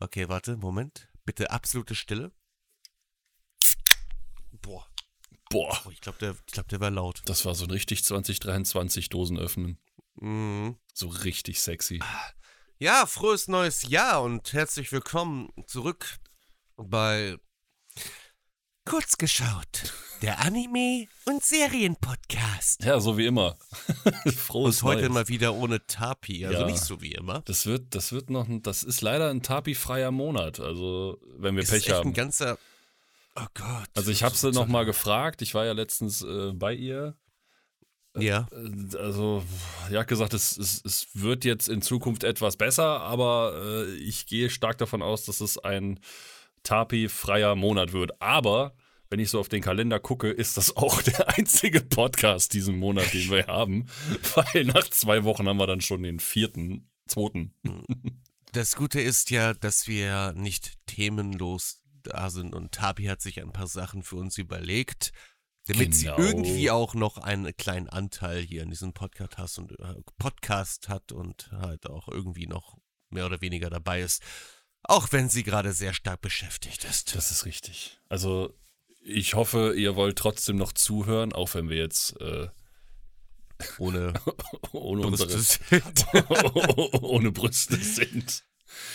Okay, warte, Moment. Bitte absolute Stille. Boah, Boah, oh, ich glaube, der, ich glaub, der war laut. das war so ein richtig 2023 Dosen öffnen. Mhm. So richtig sexy. Ja, frohes neues Jahr und herzlich willkommen zurück bei Kurz geschaut, der Anime- und Serienpodcast. Ja, so wie immer. Frohes Und heute Neues. mal wieder ohne Tapi, also Ja. nicht so wie immer. Das wird, das wird noch, ein- das ist leider ein Tapi-freier Monat. Also, wenn wir Es Pech ist echt haben. ein ganzer. Oh Gott. Also, ich habe sie noch mal gefragt. Ich war ja letztens äh, bei ihr. Ja. Äh, Also, ja, gesagt, es, es, es wird jetzt in Zukunft etwas besser, aber äh, ich gehe stark davon aus, dass es ein Tapi-freier Monat wird. Aber wenn ich so auf den Kalender gucke, ist das auch der einzige Podcast diesen Monat, den wir haben. Weil nach zwei Wochen haben wir dann schon den vierten, zweiten. Das Gute ist ja, dass wir nicht themenlos da sind und Tapi hat sich ein paar Sachen für uns überlegt, damit Genau. sie irgendwie auch noch einen kleinen Anteil hier in diesem Podcast hat und, äh, Podcast hat und halt auch irgendwie noch mehr oder weniger dabei ist. Auch wenn sie gerade sehr stark beschäftigt ist. Das ist richtig. Also, ich hoffe, ihr wollt trotzdem noch zuhören, auch wenn wir jetzt äh, Ohne ohne unsere Brüste. ohne Brüste sind.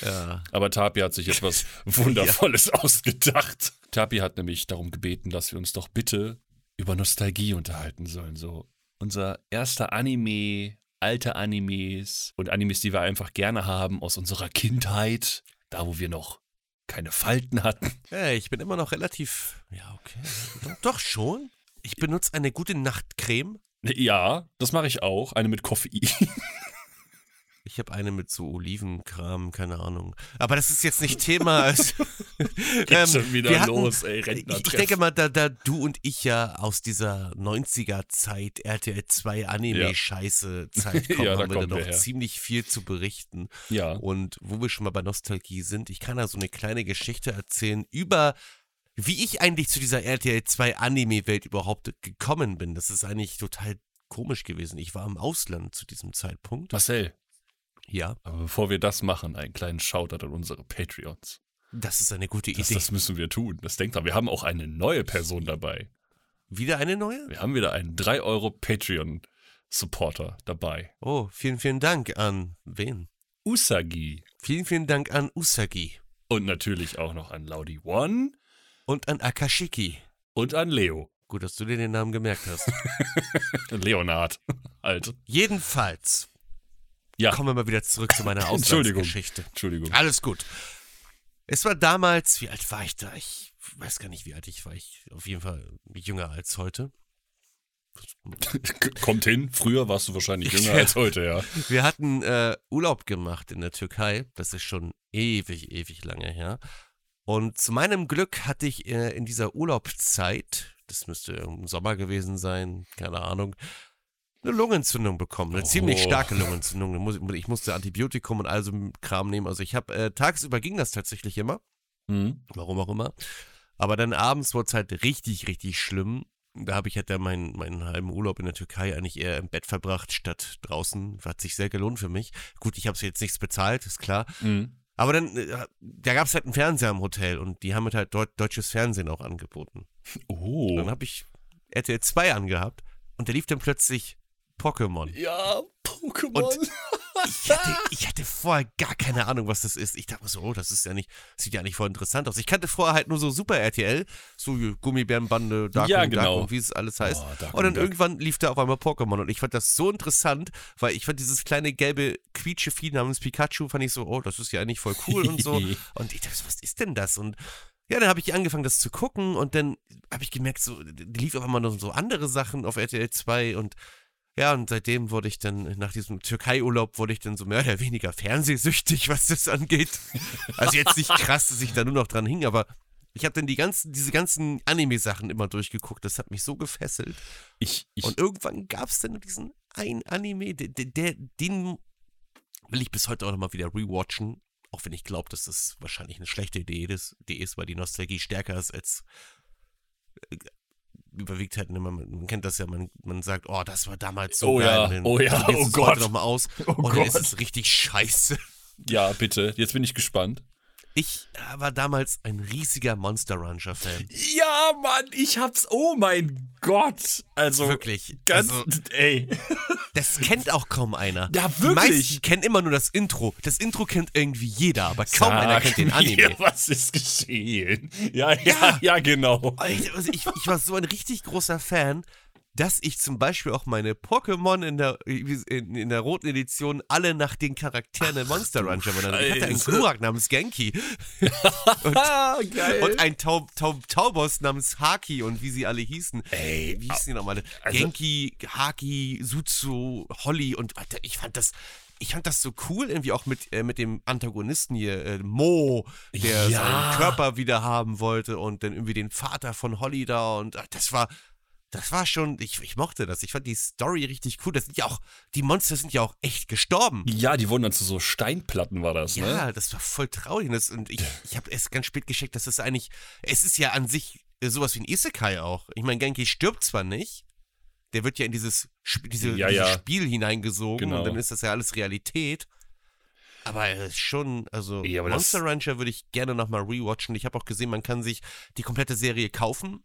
ja. Aber Tapi hat sich etwas Wundervolles ausgedacht. Tapi hat nämlich darum gebeten, dass wir uns doch bitte über Nostalgie unterhalten sollen. So unser erster Anime, alte Animes und Animes, die wir einfach gerne haben aus unserer Kindheit, da wo wir noch keine Falten hatten. ja, ich bin immer noch relativ. Ja, okay. Doch, doch schon. Ich benutze eine gute Nachtcreme. Ja, das mache ich auch. Eine mit Koffein. Ich habe eine mit so Olivenkram, keine Ahnung. Aber das ist jetzt nicht Thema. Also, Geht schon wieder hatten- los, ey, Ich, Rentnertreff. ich denke mal, da, da du und ich ja aus dieser 90er-Zeit, RTL 2 Anime-Scheiße-Zeit kommen, Ja, haben wir da noch her. ziemlich viel zu berichten. Ja, Und wo wir schon mal bei Nostalgie sind, ich kann da so eine kleine Geschichte erzählen über, wie ich eigentlich zu dieser RTL 2 Anime-Welt überhaupt gekommen bin. Das ist eigentlich total komisch gewesen. Ich war im Ausland zu diesem Zeitpunkt. Marcel, Ja, aber bevor wir das machen, einen kleinen Shoutout an unsere Patreons. das ist eine gute Das, Idee. das müssen wir tun. Das denkt dran. Wir haben auch eine neue Person dabei. Wieder eine neue? Wir haben wieder einen 3 Euro Patreon-Supporter dabei. Oh, vielen, vielen Dank an wen? Usagi. Vielen, vielen Dank an Usagi Und natürlich auch noch an Laudi One und an Akashiki. und an Leo. Gut, dass du dir den Namen gemerkt hast. Leonard. Halt. Jedenfalls Ja, kommen wir mal wieder zurück zu meiner Entschuldigung. Auslandsgeschichte. Entschuldigung. Alles gut. Es war damals, wie alt war ich da? Ich weiß gar nicht, wie alt ich war. Ich auf jeden Fall jünger als heute. Kommt hin. Früher warst du wahrscheinlich jünger Ja. als heute, ja. Wir hatten äh, Urlaub gemacht in der Türkei. Das ist schon ewig, ewig lange her. Und zu meinem Glück hatte ich äh, in dieser Urlaubszeit, das müsste im Sommer gewesen sein, keine Ahnung, eine Lungenentzündung bekommen. Eine Oh. ziemlich starke Lungenentzündung. Ich musste Antibiotikum und all so Kram nehmen. Also ich habe, äh, tagsüber ging das tatsächlich immer. Mhm. Warum auch immer. Aber dann abends wurde es halt richtig, richtig schlimm. Da habe ich halt dann meinen, meinen halben Urlaub in der Türkei eigentlich eher im Bett verbracht, statt draußen. Hat sich sehr gelohnt für mich. Gut, ich habe jetzt nichts bezahlt, ist klar. Mhm. Aber dann, äh, da gab es halt einen Fernseher im Hotel und die haben mir halt dort deutsches Fernsehen auch angeboten. Oh. Dann habe ich RTL 2 angehabt und da lief dann plötzlich Pokémon. Ja, Pokémon. Ich hatte, ich hatte vorher gar keine Ahnung, was das ist. Ich dachte mir so, oh, das ist ja nicht, sieht ja nicht voll interessant aus. Ich kannte vorher halt nur so Super RTL, so Gummibärenbande, Dark Ja, und genau. und wie es alles heißt. Oh, und dann Dark. irgendwann lief da auf einmal Pokémon und ich fand das so interessant, weil ich fand dieses kleine gelbe Quietschevieh namens Pikachu, fand ich so, oh, das ist ja eigentlich voll cool und so. Und ich dachte, so, was ist denn das? Und ja, dann habe ich angefangen, das zu gucken und dann habe ich gemerkt, so, lief auf einmal noch so andere Sachen auf RTL 2 und ja, und seitdem wurde ich dann, nach diesem Türkei-Urlaub, wurde ich dann so mehr oder weniger fernsehsüchtig, was das angeht. Also jetzt nicht krass, dass ich da nur noch dran hing, aber ich habe dann die ganzen, diese ganzen Anime-Sachen immer durchgeguckt. Das hat mich so gefesselt. Ich, ich, Und irgendwann gab es dann diesen einen Anime, der, der, den will ich bis heute auch nochmal wieder rewatchen. Auch wenn ich glaube, dass das wahrscheinlich eine schlechte Idee ist, Idee ist, weil die Nostalgie stärker ist als äh, überwiegt halt immer, man kennt das ja, man, man sagt, oh, das war damals so Oh geil. ja, dann oh ja, oh Gott. heute noch mal aus Oh und dann ist Gott. es richtig scheiße. ja, bitte. Jetzt bin ich gespannt. Ich war damals ein riesiger Monster Rancher-Fan. Ja, Mann, ich hab's. Oh mein Gott. Also. Wirklich. Ganz. Also, ey. das kennt auch kaum einer. Ja, Die wirklich. meisten kennen immer nur das Intro. Das Intro kennt irgendwie jeder, aber kaum einer Sag kennt den mir, Anime. was ist geschehen? Ja, ja, Ja. ja, genau. Ich, also ich, ich war so ein richtig großer Fan, dass ich zum Beispiel auch meine Pokémon in der, in, in der roten Edition alle nach den Charakteren der Monster Rancher benannt. Ich hatte einen. Glurak namens Genki geil. und einen Taub, Taub, Taubos namens Haki und wie sie alle hießen. Ey, Wie hießen die nochmal? also- Genki, Haki, Suzu, Holly und Alter, ich fand das. Ich fand das so cool, irgendwie auch mit, äh, mit dem Antagonisten hier, äh, Mo, der Ja. seinen Körper wieder haben wollte und dann irgendwie den Vater von Holly da und ach, das war, das war schon, ich, ich mochte das. Ich fand die Story richtig cool. Das sind ja auch, die Monster sind ja auch echt gestorben. Ja, die wurden dann zu so Steinplatten, war das, ne? Ja, das war voll traurig. Und, das, und ich, ich habe erst ganz spät gescheckt, dass das eigentlich, es ist ja an sich sowas wie ein Isekai auch. Ich meine, Genki stirbt zwar nicht, der wird ja in dieses, diese, Ja, dieses ja. Spiel hineingesogen Genau. und dann ist das ja alles Realität. Aber er ist schon, also Ja, Monster Rancher würde ich gerne nochmal rewatchen. Ich habe auch gesehen, man kann sich die komplette Serie kaufen.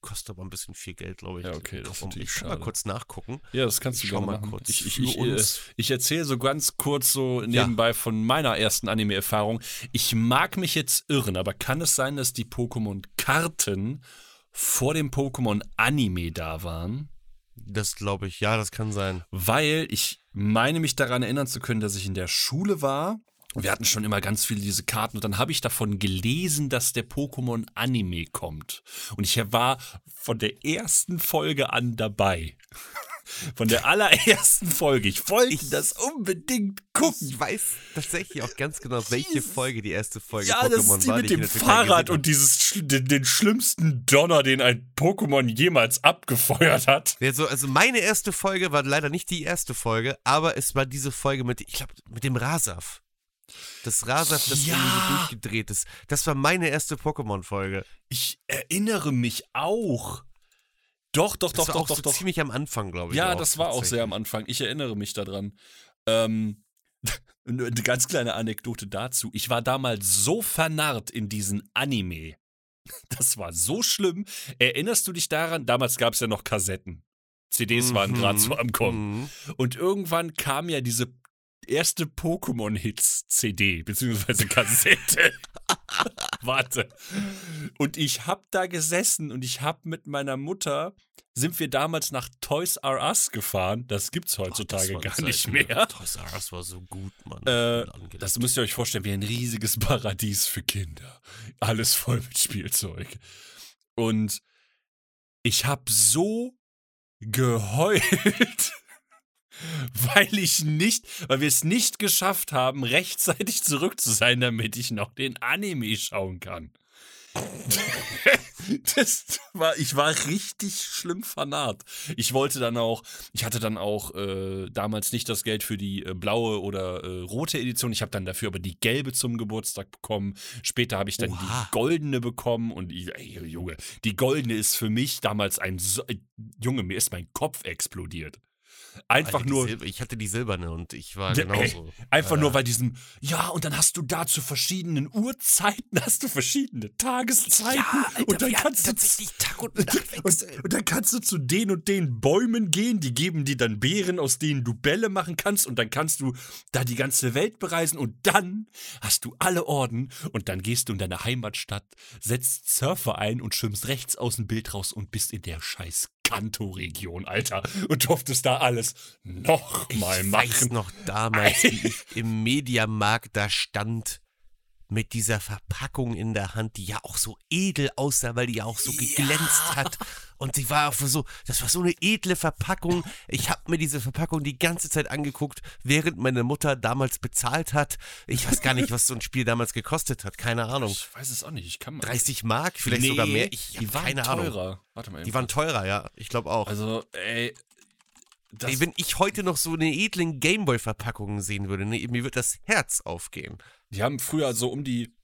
Kostet aber ein bisschen viel Geld, glaube ich. Ja, okay, das ist Ich kann mal kurz nachgucken. Ja, das kannst du Ich gerne mal machen. kurz ich ich, für ich, äh, ich erzähle so ganz kurz so nebenbei von meiner ersten Anime-Erfahrung. Ich mag mich jetzt irren, aber kann es sein, dass die Pokémon-Karten vor dem Pokémon-Anime da waren? Das glaube ich, ja, das kann sein. Weil ich meine mich daran erinnern zu können, dass ich in der Schule war. Wir hatten schon immer ganz viele diese Karten und dann habe ich davon gelesen, dass der Pokémon Anime kommt. Und ich war von der ersten Folge an dabei. Von der allerersten Folge. Ich wollte Ich- das unbedingt gucken. Ich weiß tatsächlich auch ganz genau, welche Jesus. Folge die erste Folge Ja, Pokémon das ist die war, mit dem Fahrrad und dieses den, den schlimmsten Donner, den ein Pokémon jemals abgefeuert hat. habe. Ja, so, also meine erste Folge war leider nicht die erste Folge, aber es war diese Folge mit, ich glaube, mit dem Rasaf. Das Rasaf, das Ja. irgendwie so durchgedreht ist. Das war meine erste Pokémon-Folge. Ich erinnere mich auch. Doch, doch, Das doch, war doch, auch doch, so doch. ziemlich am Anfang, glaube ich. Ja, auch, das war auch sehr am. Anfang. Ich erinnere mich daran. Ähm, eine ganz kleine Anekdote dazu. Ich war damals so vernarrt in diesen Anime. Das war so schlimm. Erinnerst du dich daran? Damals gab es ja noch Kassetten. CDs waren Mhm, gerade so am Kommen. mhm. Und irgendwann kam ja diese erste Pokémon-Hits-CD, beziehungsweise Kassette. Warte. Und ich hab da gesessen und ich hab mit meiner Mutter, sind wir damals nach Toys R Us gefahren. Das gibt's Boah, heutzutage das war gar nicht ne? mehr. Toys R Us war so gut, Mann. Äh, das müsst ihr euch vorstellen, wie ein riesiges Paradies für Kinder. Alles voll mit Spielzeug. Und ich hab so geheult, weil ich nicht, weil wir es nicht geschafft haben, rechtzeitig zurück zu sein, damit ich noch den Anime schauen kann. Das war, ich war richtig schlimm vernarrt. Ich wollte dann auch, ich hatte dann auch äh, damals nicht das Geld für die äh, blaue oder äh, rote Edition. Ich habe dann dafür aber die gelbe zum Geburtstag bekommen. Später habe ich dann Oha. die goldene bekommen und ich, ey, Junge, die goldene ist für mich damals ein, so, äh, Junge, mir ist mein Kopf explodiert. Einfach Alter, die nur, ich hatte die silberne und ich war Ja, genauso. Einfach Ja. nur bei diesem, ja, und dann hast du da zu verschiedenen Uhrzeiten, hast du verschiedene Tageszeiten und dann kannst du tatsächlich Tag und Nacht und, und dann kannst du zu den und den Bäumen gehen, die geben dir dann Beeren, aus denen du Bälle machen kannst und dann kannst du da die ganze Welt bereisen und dann hast du alle Orden und dann gehst du in deine Heimatstadt, setzt Surfer ein und schwimmst rechts aus dem Bild raus und bist in der scheiß Kanto-Region, Alter, und durftest da alles noch mal ich weiß machen. noch damals, wie ich im Mediamarkt da stand mit dieser Verpackung in der Hand, die ja auch so edel aussah, weil die ja auch so geglänzt hat. Und die war auch so, das war so eine edle Verpackung. Ich habe mir diese Verpackung die ganze Zeit angeguckt, während meine Mutter damals bezahlt hat. Ich weiß gar nicht, was so ein Spiel damals gekostet hat. Keine Ahnung. Ich weiß es auch nicht, ich kann mal. 30 Mark, vielleicht Nee, sogar mehr. Ich die waren keine Ahnung. teurer. Warte mal. Die waren teurer, ja. Ich glaube auch. Also, ey. Das, Ey, wenn ich heute noch so eine edlen Gameboy-Verpackung sehen würde, ne, mir wird das Herz aufgehen. die haben früher so um die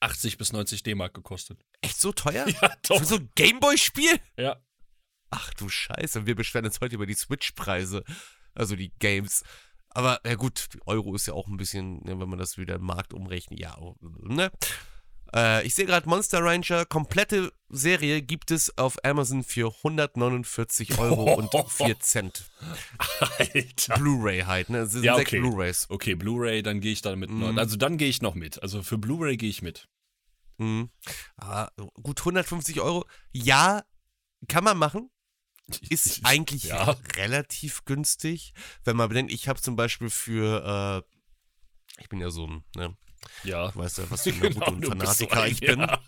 80 bis 90 D-Mark gekostet. Echt so teuer? Ja, doch. Für so ein Gameboy-Spiel? Ja. Ach du Scheiße, wir beschweren uns heute über die Switch-Preise. Also die Games. Aber ja gut, Euro ist ja auch ein bisschen, ne, wenn man das wieder im Markt umrechnet, ja, ne? Äh, ich sehe gerade Monster Ranger, komplette Serie gibt es auf Amazon für 149 Euro und 4 Cent. Alter. Blu-ray halt, ne? Es sind Ja, sechs okay. Blu-rays. Okay, Blu-ray, dann gehe ich damit noch. Mhm. Also dann gehe ich noch mit. Also für Blu-ray gehe ich mit. Mhm. Ah, gut, 150 Euro. Ja, kann man machen. Ist eigentlich Ja. relativ günstig. Wenn man bedenkt, ich habe zum Beispiel für, äh, ich bin ja so ein, ne, Ja. du weißt ja, was für ein Genau, so Naruto-Fanatiker ich bin. Ja.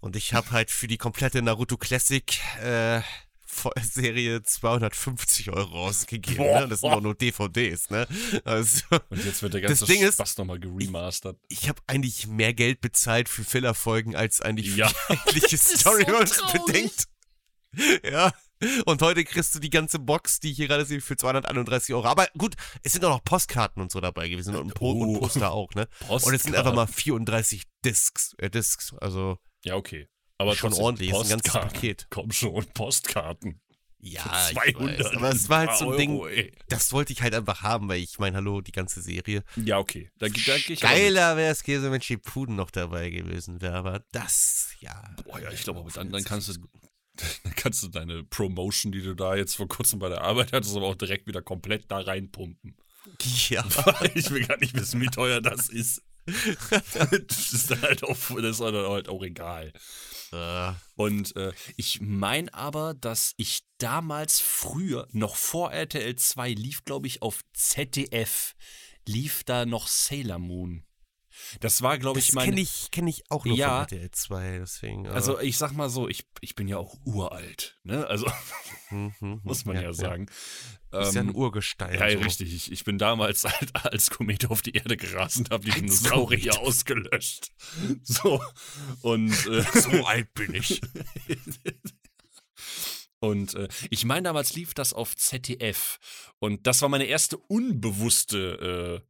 Und ich habe halt für die komplette Naruto Classic äh, Serie 250 Euro ausgegeben. Boah. Ne? Das sind auch nur DVDs, ne? Also, Und jetzt wird der ganze Ding ist- Spaß nochmal geremastert. ich habe eigentlich mehr Geld bezahlt für Fillerfolgen als eigentlich für Ja. die eigentliche Story, so bedenkt. Ja. Und heute kriegst du die ganze Box, die ich hier gerade sehe, für 231 Euro. Aber gut, es sind auch noch Postkarten und so dabei gewesen und, Po- und Oh. Poster auch, ne? Und es sind einfach mal 34 Discs, äh, Discs, also Ja, okay. Aber schon ordentlich, ist ein ganzes Postkarten. Paket. Komm schon, Postkarten. Ja, Für ich 200. weiß, aber es war halt so ein Ding, Euro, ey. das wollte ich halt einfach haben, weil ich meine, hallo, die ganze Serie. Ja, okay. Da, da. Geiler wäre es gewesen, wenn Shippuden noch dabei gewesen wäre, aber das, ja. Boah, ja, ich glaube, aber dann, dann kannst du. Dann kannst du deine Promotion, die du da jetzt vor kurzem bei der Arbeit hattest, aber auch direkt wieder komplett da reinpumpen. Ja. ich will gar nicht wissen, wie teuer das ist. das ist dann halt auch, das ist dann halt auch egal. Äh, Und äh, ich meine aber, dass ich damals früher, noch vor RTL 2, lief, glaube ich, auf ZDF, lief da noch Sailor Moon. Das war, glaube ich, mein. kenne ich, kenn ich auch nur Ja. von RTL 2, deswegen. äh, Also ich sag mal so, ich, ich bin ja auch uralt, ne? Also hm, hm, muss man ja, sagen. Ist ja ein Ähm, Urgestein. ja, so. richtig. Ich, ich bin damals halt als Komet auf die Erde gerast und habe die Dinosaurier ausgelöscht. So. Und, äh, So alt bin ich. und äh, ich meine, damals lief das auf ZDF. Und das war meine erste unbewusste äh,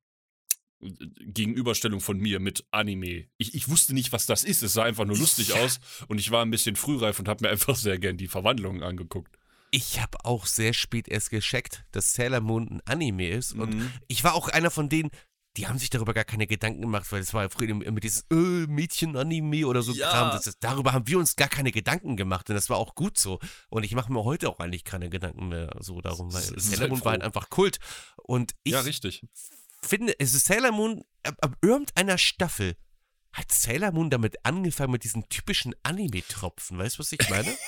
Gegenüberstellung von mir mit Anime. Ich, ich wusste nicht, was das ist. Es sah einfach nur lustig Ja. aus. Und ich war ein bisschen frühreif und habe mir einfach sehr gern die Verwandlungen angeguckt. Ich habe auch sehr spät erst gecheckt, dass Sailor Moon ein Anime ist. Und Mhm. ich war auch einer von denen, die haben sich darüber gar keine Gedanken gemacht, weil es war ja früher immer dieses äh, Mädchen-Anime oder so Ja. Kram. Das ist, darüber haben wir uns gar keine Gedanken gemacht und das war auch gut so. Und ich mache mir heute auch eigentlich keine Gedanken mehr so darum, weil Sailor halt Moon war halt einfach Kult. Und ich ja, richtig. Finde, es ist Sailor Moon, ab, ab irgendeiner Staffel hat Sailor Moon damit angefangen mit diesen typischen Anime-Tropfen. Weißt du, was ich meine?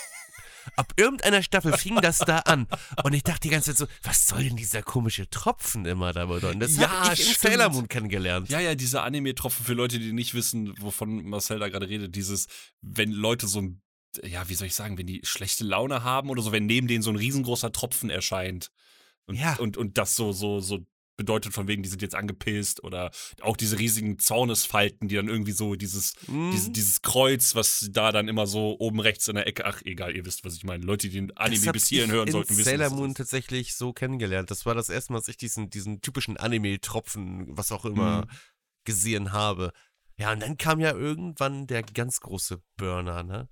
Ab irgendeiner Staffel fing das da an. Und ich dachte die ganze Zeit so, was soll denn dieser komische Tropfen immer da bedeuten? Das Ja, habe ich in stimmt. Sailor Moon kennengelernt. Ja, ja, diese Anime-Tropfen für Leute, die nicht wissen, wovon Marcel da gerade redet, dieses, wenn Leute so ein, ja, wie soll ich sagen, wenn die schlechte Laune haben oder so, wenn neben denen so ein riesengroßer Tropfen erscheint. Und, Ja. und, und das so, so, so bedeutet von wegen, die sind jetzt angepisst oder auch diese riesigen Zornesfalten, die dann irgendwie so dieses, Mhm. dieses, dieses Kreuz, was da dann immer so oben rechts in der Ecke, ach egal, ihr wisst, was ich meine. Leute, die den Das Anime hab bis hierhin hören sollten, wissen, Sailor das Moon tatsächlich so kennengelernt. Das war das erste Mal, dass ich diesen, diesen typischen Anime-Tropfen, was auch immer, Mhm. gesehen habe. Ja, und dann kam ja irgendwann der ganz große Burner, ne?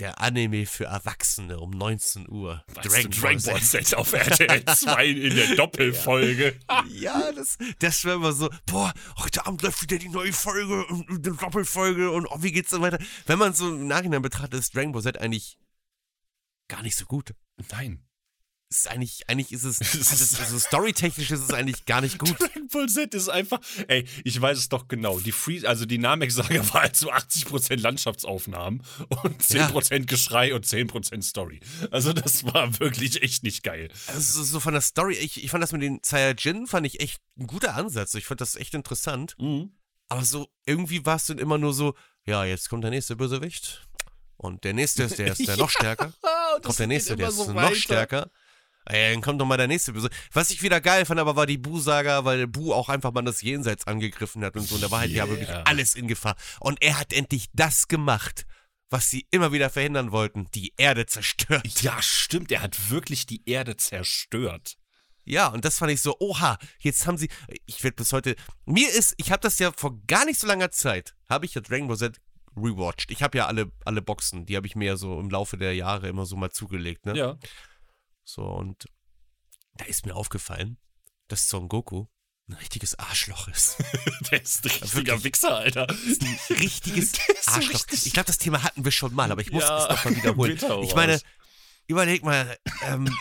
Der Anime für Erwachsene um 19 Uhr. Dragon, Dragon Ball Z auf RTL 2 in der Doppelfolge. Ja, das, das wäre immer so, boah, heute Abend läuft wieder die neue Folge und und eine Doppelfolge und oh, wie geht's dann weiter? Wenn man so im Nachhinein betrachtet, ist Dragon Ball Z eigentlich gar nicht so gut. Nein. Ist eigentlich, eigentlich ist es, also, also storytechnisch ist es eigentlich gar nicht gut. Dragon Ball Z ist einfach, ey, ich weiß es doch genau. Die Free, also die Namek-Saga war halt so 80% Landschaftsaufnahmen und 10% Geschrei und 10% Story. Also das war wirklich echt nicht geil. Also so von der Story, ich, ich fand das mit den Saiyajin, fand ich echt ein guter Ansatz. Ich fand das echt interessant. Aber so, irgendwie war es dann immer nur so, ja, jetzt kommt der nächste Bösewicht. Und der nächste ist, der ist der noch stärker. kommt der nächste, der ist noch stärker. Ey, dann kommt doch mal der nächste Böse. Was ich wieder geil fand, aber war die Bu-Saga, weil der Bu auch einfach mal das Jenseits angegriffen hat und so. Und da war halt ja wirklich Yeah. alles in Gefahr. Und er hat endlich das gemacht, was sie immer wieder verhindern wollten: die Erde zerstört. Ja, stimmt, er hat wirklich die Erde zerstört. Ja, und das fand ich so, oha, jetzt haben sie, ich werde bis heute, mir ist, ich habe das ja vor gar nicht so langer Zeit, habe ich ja Dragon Ball Z rewatcht. Ich habe ja alle, alle Boxen, die habe ich mir ja so im Laufe der Jahre immer so mal zugelegt, ne? Ja. So, und da ist mir aufgefallen, dass Son Goku ein richtiges Arschloch ist. Der ist ein richtiger Wichser, Alter. Ist ein richtiges Arschloch. richtig- Ich glaube, das Thema hatten wir schon mal, aber ich muss Ja, es nochmal wiederholen. Ich meine, überleg mal, ähm,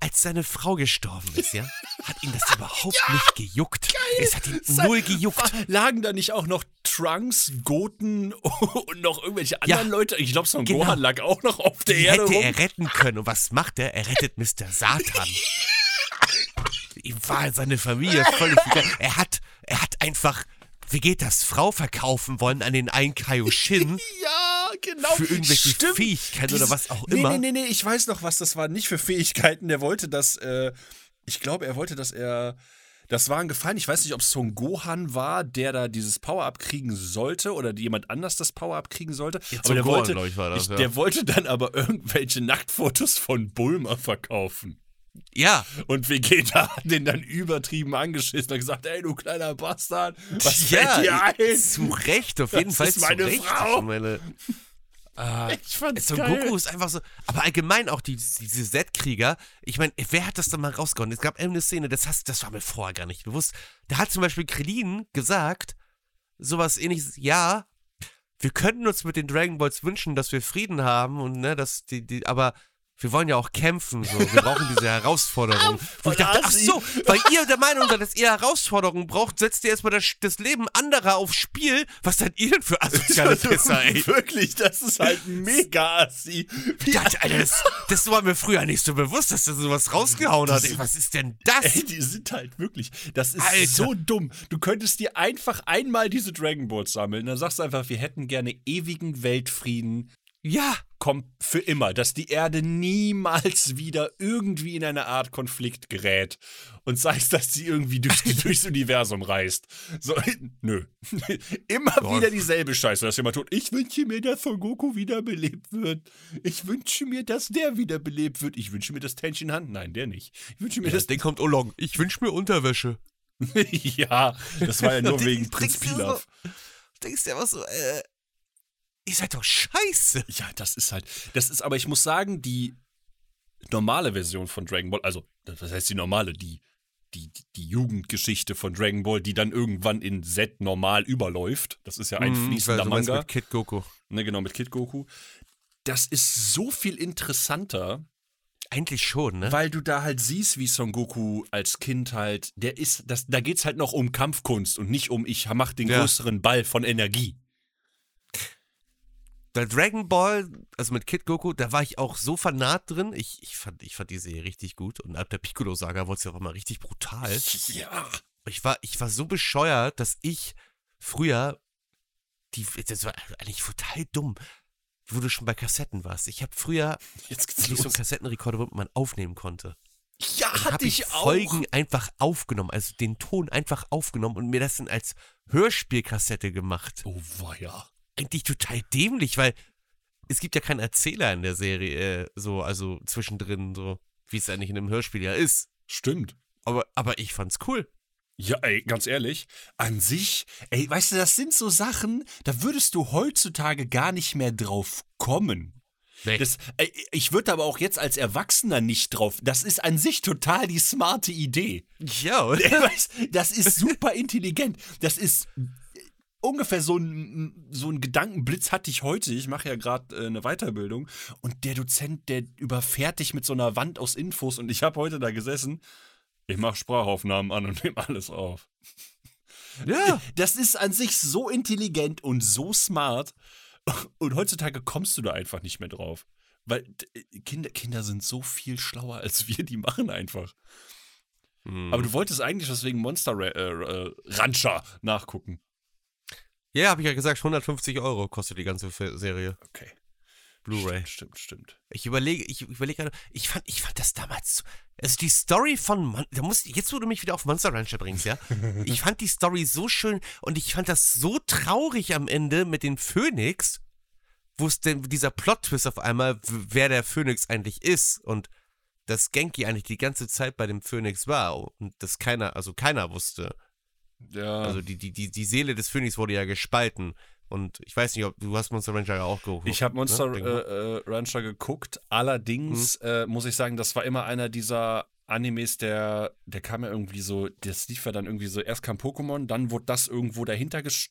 als seine Frau gestorben ist, ja, hat ihn das überhaupt nicht gejuckt. Es hat ihn null gejuckt. Lagen da nicht auch noch Trunks, Goten und noch irgendwelche Ja, anderen Leute? Ich glaube, Son genau. Gohan lag auch noch auf der Die Erde hätte rum. er retten können. Und was macht er? Er rettet Mr. Satan. Ihm war seine Familie völlig egal. Er hat, er hat einfach Vegetas Frau verkaufen wollen an den einen Kaioshin Ja, genau. für irgendwelche Stimmt. Fähigkeiten oder was auch nee, immer. Nee, nee, nee, ich weiß noch was, das war nicht für Fähigkeiten. Der wollte das, äh, ich glaube, er wollte, dass er. Das war ein Gefallen. Ich weiß nicht, ob es Son Gohan war, der da dieses Power-Up kriegen sollte oder jemand anders das Power-Up kriegen sollte. aber Son der Gohan, wollte, ich, war das, ich, ja. der wollte dann aber irgendwelche Nacktfotos von Bulma verkaufen. Ja, Und Vegeta hat den dann übertrieben angeschissen und gesagt, ey, du kleiner Bastard, was ja, fällt dir ein? zu Recht, auf jeden Das Fall ist zu meine Recht. Frau. Meine, äh, Ich fand's Son geil. Goku ist einfach so, aber allgemein auch die, diese Z-Krieger, ich meine, wer hat das dann mal rausgehauen? Es gab eine Szene, das, hast, das war mir vorher gar nicht bewusst. Da hat zum Beispiel Krillin gesagt, sowas ähnliches, ja, wir könnten uns mit den Dragon Balls wünschen, dass wir Frieden haben und ne, dass die, die aber wir wollen ja auch kämpfen, so. Wir brauchen diese Herausforderung. Wo ich dachte, ach so, weil ihr der Meinung seid, dass ihr Herausforderungen braucht, setzt ihr erstmal das, das Leben anderer aufs Spiel. Was seid ihr denn für asoziale Pisser, ey? Wirklich, das ist halt mega assi. Ich dachte, Alter, das, das war mir früher nicht so bewusst, dass er sowas rausgehauen hat. Ey, was ist denn das? ey, die sind halt wirklich, das ist Alter. so dumm. Du könntest dir einfach einmal diese Dragon Balls sammeln, dann sagst du einfach, wir hätten gerne ewigen Weltfrieden. Ja, Kommt für immer, dass die Erde niemals wieder irgendwie in eine Art Konflikt gerät und sagst, dass sie irgendwie durch, durchs Universum reist. So, nö. Immer Ja. wieder dieselbe Scheiße, dass jemand tut. Ich wünsche mir, dass Son Goku wiederbelebt wird. Ich wünsche mir, dass der wiederbelebt wird. Ich wünsche mir, dass Tenshin Han. Nein, der nicht. Ich wünsche mir, ja dass den kommt Olong. Ich wünsche mir Unterwäsche. ja, das war ja nur wegen Prinz Pilaf. So, denkst dir einfach so, äh, ihr seid doch scheiße. Ja, das ist halt. Das ist, aber ich muss sagen, die normale Version von Dragon Ball, also, das heißt die normale, die, die, die Jugendgeschichte von Dragon Ball, die dann irgendwann in Z normal überläuft. Das ist ja ein ich weiß, fließender meinst Manga. mit Kid Goku. Ne, genau, mit Kid Goku. Das ist so viel interessanter, Eigentlich schon, ne? weil du da halt siehst, wie Son Goku als Kind halt, der ist, das, da geht's halt noch um Kampfkunst und nicht um, ich mach den Ja. größeren Ball von Energie. Bei Dragon Ball, also mit Kid Goku, da war ich auch so fanat drin. Ich, ich, fand, ich fand die Serie richtig gut. Und ab der Piccolo-Saga wurde es ja auch immer richtig brutal. Ja. Ich war, ich war so bescheuert, dass ich früher, die, das war eigentlich total dumm, wo du schon bei Kassetten warst. Ich habe früher Jetzt nicht so einen. Kassettenrekorder, womit man aufnehmen konnte. Ja, Dann hatte habe ich ich auch. Folgen einfach aufgenommen, also den Ton einfach aufgenommen und mir das dann als Hörspielkassette gemacht. Oh, war ja. Eigentlich total dämlich, weil es gibt ja keinen Erzähler in der Serie, äh, so, also zwischendrin, so, wie es eigentlich in einem Hörspiel ja ist. Stimmt. Aber, aber ich fand's cool. Ja, ey, ganz ehrlich, an sich, ey, weißt du, das sind so Sachen, da würdest du heutzutage gar nicht mehr drauf kommen. Nee. Das, ey, ich würde aber auch jetzt als Erwachsener nicht drauf. Das ist an sich total die smarte Idee. ja, oder? Das ist super intelligent. Das ist ungefähr so ein, so ein Gedankenblitz hatte ich heute. Ich mache ja gerade äh, eine Weiterbildung und der Dozent, der überfährt dich mit so einer Wand aus Infos und ich habe heute da gesessen. Ich mache Sprachaufnahmen an und nehme alles auf. Ja. Das ist an sich so intelligent und so smart. Und heutzutage kommst du da einfach nicht mehr drauf. Weil Kinder, Kinder sind so viel schlauer als wir, die machen einfach. Hm. Aber du wolltest eigentlich was wegen Monster äh, äh, Rancher nachgucken. Ja, habe ich ja gesagt, 150 Euro kostet die ganze Serie. Okay. Blu-ray. Stimmt, stimmt. Ich überlege, ich überlege gerade, ich fand, ich fand das damals, so- also die Story von, Mon da muss, jetzt wo du mich wieder auf Monster Rancher bringst, ja, ich fand die Story so schön und ich fand das so traurig am Ende mit den Phönix, wo es denn dieser Plot-Twist auf einmal, wer der Phönix eigentlich ist und dass Genki eigentlich die ganze Zeit bei dem Phönix war und das keiner, also keiner wusste. Ja. Also die, die, die, die Seele des Phönix wurde ja gespalten. Und ich weiß nicht, ob du hast Monster Rancher ja auch geguckt. ich habe Monster ne? äh, äh, Rancher geguckt. Allerdings äh, muss ich sagen, das war immer einer dieser Animes, der, der kam ja irgendwie so, das lief ja dann irgendwie so, erst kam Pokémon, dann wurde das irgendwo dahinter gesch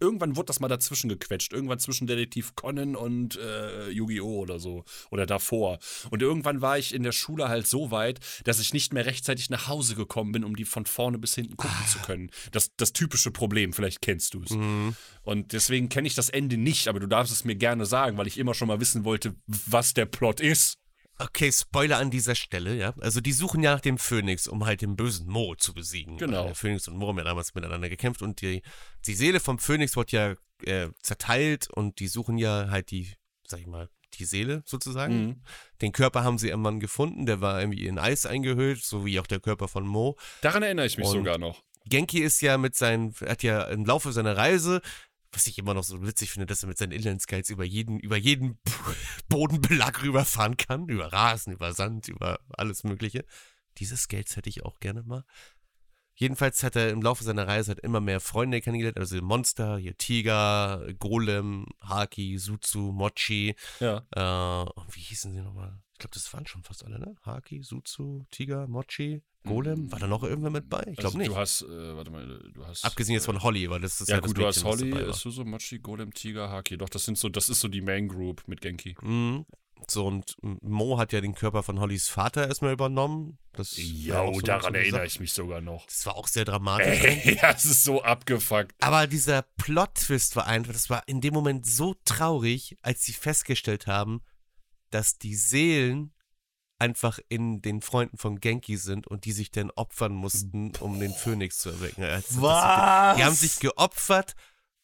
irgendwann wurde das mal dazwischen gequetscht. Irgendwann zwischen Detektiv Conan und äh, Yu-Gi-Oh! oder so. Oder davor. Und irgendwann war ich in der Schule halt so weit, dass ich nicht mehr rechtzeitig nach Hause gekommen bin, um die von vorne bis hinten gucken ah. zu können. Das, das typische Problem, vielleicht kennst du es. Mhm. Und deswegen kenne ich das Ende nicht, aber du darfst es mir gerne sagen, weil ich immer schon mal wissen wollte, was der Plot ist. Okay, Spoiler an dieser Stelle, ja. Also die suchen ja nach dem Phönix, um halt den bösen Mo zu besiegen. Genau. Der Phönix und Mo haben ja damals miteinander gekämpft und die, die Seele vom Phönix wird ja äh, zerteilt und die suchen ja halt die, sag ich mal, die Seele sozusagen. Mhm. Den Körper haben sie irgendwann gefunden, der war irgendwie in Eis eingehüllt, so wie auch der Körper von Mo. Daran erinnere ich mich und sogar noch. Genki ist ja mit seinen, hat ja im Laufe seiner Reise was ich immer noch so witzig finde, dass er mit seinen Inline-Skates über jeden, über jeden Bodenbelag rüberfahren kann. Über Rasen, über Sand, über alles Mögliche. Diese Skates hätte ich auch gerne mal. Jedenfalls hat er im Laufe seiner Reise halt immer mehr Freunde kennengelernt, also Monster, hier Tiger, Golem, Haki, Suzu, Mochi. Ja. Äh, wie hießen sie nochmal? Ich glaube, das waren schon fast alle, ne? Haki, Suzu, Tiger, Mochi, Golem. War da noch irgendwer mit bei? Ich glaube also, nicht. Du hast, äh, warte mal, du hast. Abgesehen jetzt von äh, Holly, weil das ist ja, ja gut, du hast Holly, Suzu, Mochi, Golem, Tiger, Haki. Doch, das sind so, das ist so die Main Group mit Genki. Mhm. So, und Mo hat ja den Körper von Hollys Vater erstmal übernommen. Das ja, so daran erinnere ich mich sogar noch. Das war auch sehr dramatisch. Ey, das ist so abgefuckt. Aber dieser Plot-Twist war einfach, das war in dem Moment so traurig, als sie festgestellt haben, dass die Seelen einfach in den Freunden von Genki sind und die sich dann opfern mussten, um den Phönix zu erwecken. Also, Was? Die haben sich geopfert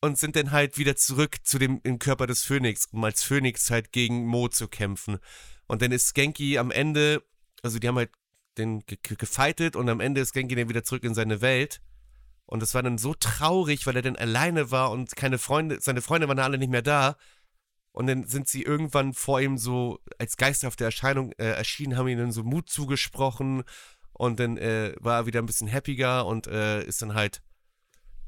und sind dann halt wieder zurück zu dem im Körper des Phönix, um als Phönix halt gegen Mo zu kämpfen. Und dann ist Genki am Ende, also die haben halt den gefightet und am Ende ist Genki dann wieder zurück in seine Welt. Und das war dann so traurig, weil er dann alleine war und keine Freunde, seine Freunde waren alle nicht mehr da. Und dann sind sie irgendwann vor ihm so als geisterhafte Erscheinung äh, erschienen, haben ihnen so Mut zugesprochen und dann äh, war er wieder ein bisschen happiger und äh, ist dann halt,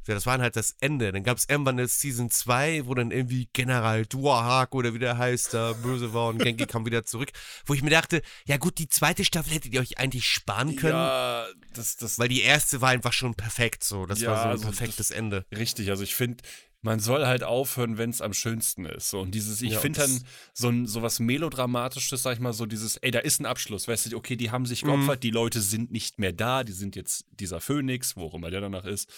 ja, das war dann halt das Ende. Dann gab es irgendwann eine Season 2, wo dann irgendwie General Duahak oder wie der heißt, da böse war und Genki kam wieder zurück, wo ich mir dachte, ja gut, die zweite Staffel hättet ihr euch eigentlich sparen können. Ja, das, das. Weil die erste war einfach schon perfekt so. Das ja, war so ein also perfektes das, Ende. Richtig, also ich finde, man soll halt aufhören, wenn es am schönsten ist. So, und dieses, ich ja, finde dann so, ein, so was Melodramatisches, sag ich mal, so dieses, ey, da ist ein Abschluss, weißt du, okay, die haben sich mhm. geopfert, mhm. die Leute sind nicht mehr da, die sind jetzt dieser Phönix, wo auch immer der danach ist.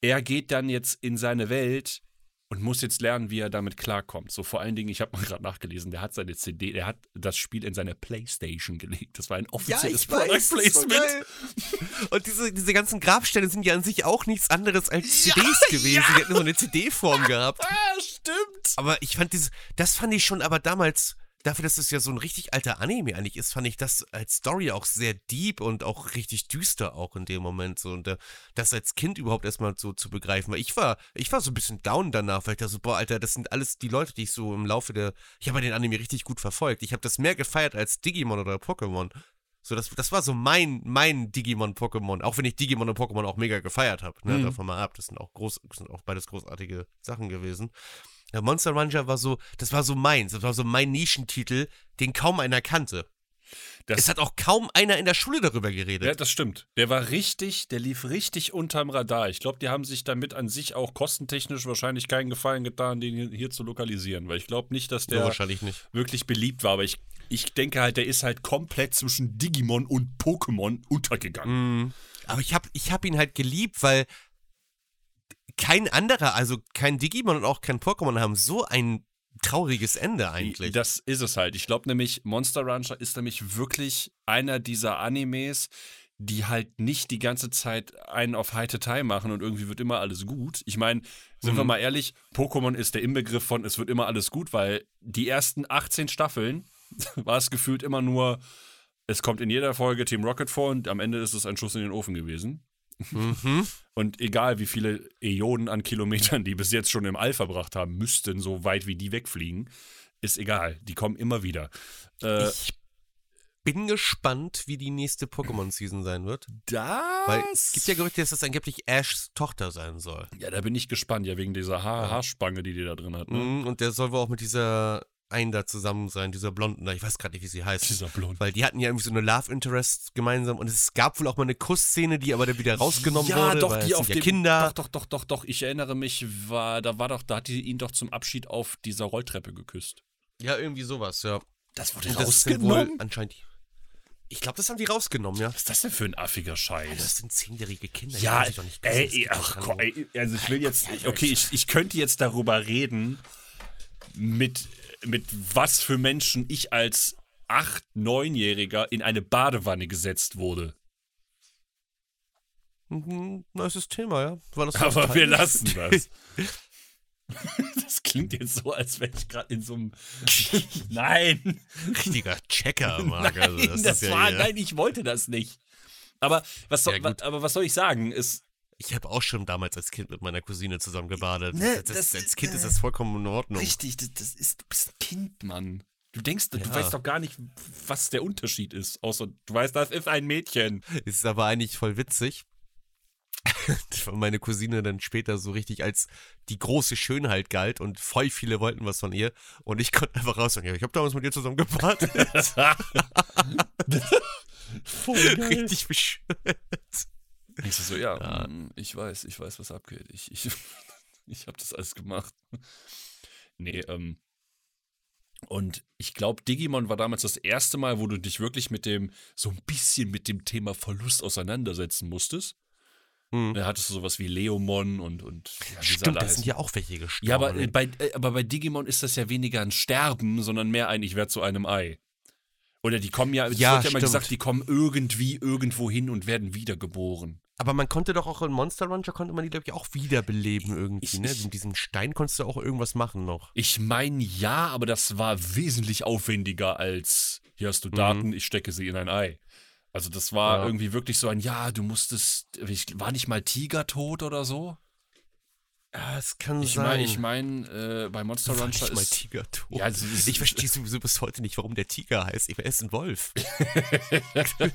Er geht dann jetzt in seine Welt und muss jetzt lernen, wie er damit klarkommt. So vor allen Dingen, ich habe mal gerade nachgelesen, der hat seine CD, der hat das Spiel in seine Playstation gelegt. Das war ein offizielles ja, Product Placement. So und diese, diese ganzen Grabsteine sind ja an sich auch nichts anderes als CDs ja, gewesen. Ja. Die hatten so eine CD-Form gehabt. Ah, stimmt. Aber ich fand dieses, das fand ich schon aber damals dafür, dass es ja so ein richtig alter Anime eigentlich ist, fand ich das als Story auch sehr deep und auch richtig düster auch in dem Moment so und äh, das als Kind überhaupt erstmal so zu begreifen, weil ich war, ich war so ein bisschen down danach, weil ich dachte so, boah, Alter, das sind alles die Leute, die ich so im Laufe der, ich habe den Anime richtig gut verfolgt. Ich habe das mehr gefeiert als Digimon oder Pokémon. So, das, das war so mein, mein Digimon-Pokémon, auch wenn ich Digimon und Pokémon auch mega gefeiert habe, ne, mhm. davon mal ab, das sind auch groß, das sind auch beides großartige Sachen gewesen. Ja, Monster Ranger war so, das war so meins, das war so mein Nischentitel, den kaum einer kannte. Das, es hat auch kaum einer in der Schule darüber geredet. Ja, das stimmt. Der war richtig, der lief richtig unterm Radar. Ich glaube, die haben sich damit an sich auch kostentechnisch wahrscheinlich keinen Gefallen getan, den hier zu lokalisieren, weil ich glaube nicht, dass der ja, nicht. wirklich beliebt war. Aber ich, ich denke halt, der ist halt komplett zwischen Digimon und Pokémon untergegangen. Mm. Aber ich habe ich hab ihn halt geliebt, weil kein anderer, also kein Digimon und auch kein Pokémon haben so ein trauriges Ende eigentlich. Das ist es halt. Ich glaube nämlich, Monster Rancher ist nämlich wirklich einer dieser Animes, die halt nicht die ganze Zeit einen auf High Time machen und irgendwie wird immer alles gut. Ich meine, sind mhm. wir mal ehrlich, Pokémon ist der Inbegriff von es wird immer alles gut, weil die ersten 18 Staffeln war es gefühlt immer nur, es kommt in jeder Folge Team Rocket vor und am Ende ist es ein Schuss in den Ofen gewesen. Mhm. Und egal wie viele Äonen an Kilometern die bis jetzt schon im All verbracht haben, müssten, so weit wie die wegfliegen, ist egal. Die kommen immer wieder. Äh, ich bin gespannt, wie die nächste Pokémon-Season sein wird. Das? Weil es gibt ja Gerüchte, dass das angeblich Ashs Tochter sein soll. Ja, da bin ich gespannt, ja, wegen dieser ha Haarspange, die die da drin hat. Ne? Mhm, und der soll wohl auch mit dieser einen da zusammen sein, dieser Blonden da, ich weiß gerade nicht, wie sie heißt. Dieser Blond. Weil die hatten ja irgendwie so eine Love Interest gemeinsam und es gab wohl auch mal eine Kussszene, die aber dann wieder rausgenommen ja, wurde. doch, weil die auf ja dem, Kinder. Doch, doch, doch, doch, doch. Ich erinnere mich, war, da war doch, da hat die ihn doch zum Abschied auf dieser Rolltreppe geküsst. Ja, irgendwie sowas, ja. Das wurde das wohl anscheinend. Ich glaube, das haben die rausgenommen, ja. Was ist das denn für ein affiger Scheiß? Das sind zehnjährige Kinder. die Ja, sich doch nicht ey, geht ach, doch komm, ey, also ich will jetzt, ja, ja, okay, ich, ich könnte jetzt darüber reden, mit, mit was für Menschen ich als 8-, 9-Jähriger in eine Badewanne gesetzt wurde. Mhm, Neues Thema, ja. Aber Teil? wir lassen das. Das klingt jetzt so, als wäre ich gerade in so einem. Nein! Richtiger Checker, Marc. Nein, also, das, das ja war, nein, ich wollte das nicht. Aber was soll, Ja, aber was soll ich sagen? Ist, Ich habe auch schon damals als Kind mit meiner Cousine zusammen gebadet. Ne, das, das- als Kind ist äh, das vollkommen in Ordnung. richtig, das, das ist, du bist ein Kind, Mann. Du denkst, du Ja. weißt doch gar nicht, was der Unterschied ist. Außer du weißt, das ist ein Mädchen. Ist aber eigentlich voll witzig. Meine Cousine dann später so richtig als die große Schönheit galt und voll viele wollten was von ihr. Und ich konnte einfach raus sagen, ja, ich habe damals mit ihr zusammen gebadet. Voll richtig bescheuert. Ich so, ja, Ja. mm, ich weiß, ich weiß, was abgeht. Ich, ich, ich habe das alles gemacht. Nee, ähm. Und ich glaube, Digimon war damals das erste Mal, wo du dich wirklich mit dem, so ein bisschen mit dem Thema Verlust auseinandersetzen musstest. Hm. Da hattest du sowas wie Leomon und, und ja, Stimmt, da sind ja auch welche gestorben. Ja, aber, äh, bei, äh, aber bei Digimon ist das ja weniger ein Sterben, sondern mehr ein Ich werde zu einem Ei. Oder die kommen ja, es Ja, wird ja immer gesagt, die kommen irgendwie irgendwo hin und werden wiedergeboren. Aber man konnte doch auch in Monster Rancher konnte man die, glaube ich, auch wiederbeleben irgendwie, Ich- ne? ich- Mit diesem Stein konntest du auch irgendwas machen noch. Ich meine ja, aber das war wesentlich aufwendiger als hier hast du Daten, ich stecke sie in ein Ei. Also das war Ja. irgendwie wirklich so ein, ja, du musstest, ich, war nicht mal Tiger tot oder so? Ja, es kann Ich sein. meine, ich meine, äh, bei Monster War Rancher mal ist, Tiger tot. Ja, ist- ich verstehe sowieso bis heute nicht, warum der Tiger heißt. Ich er ist ein Wolf.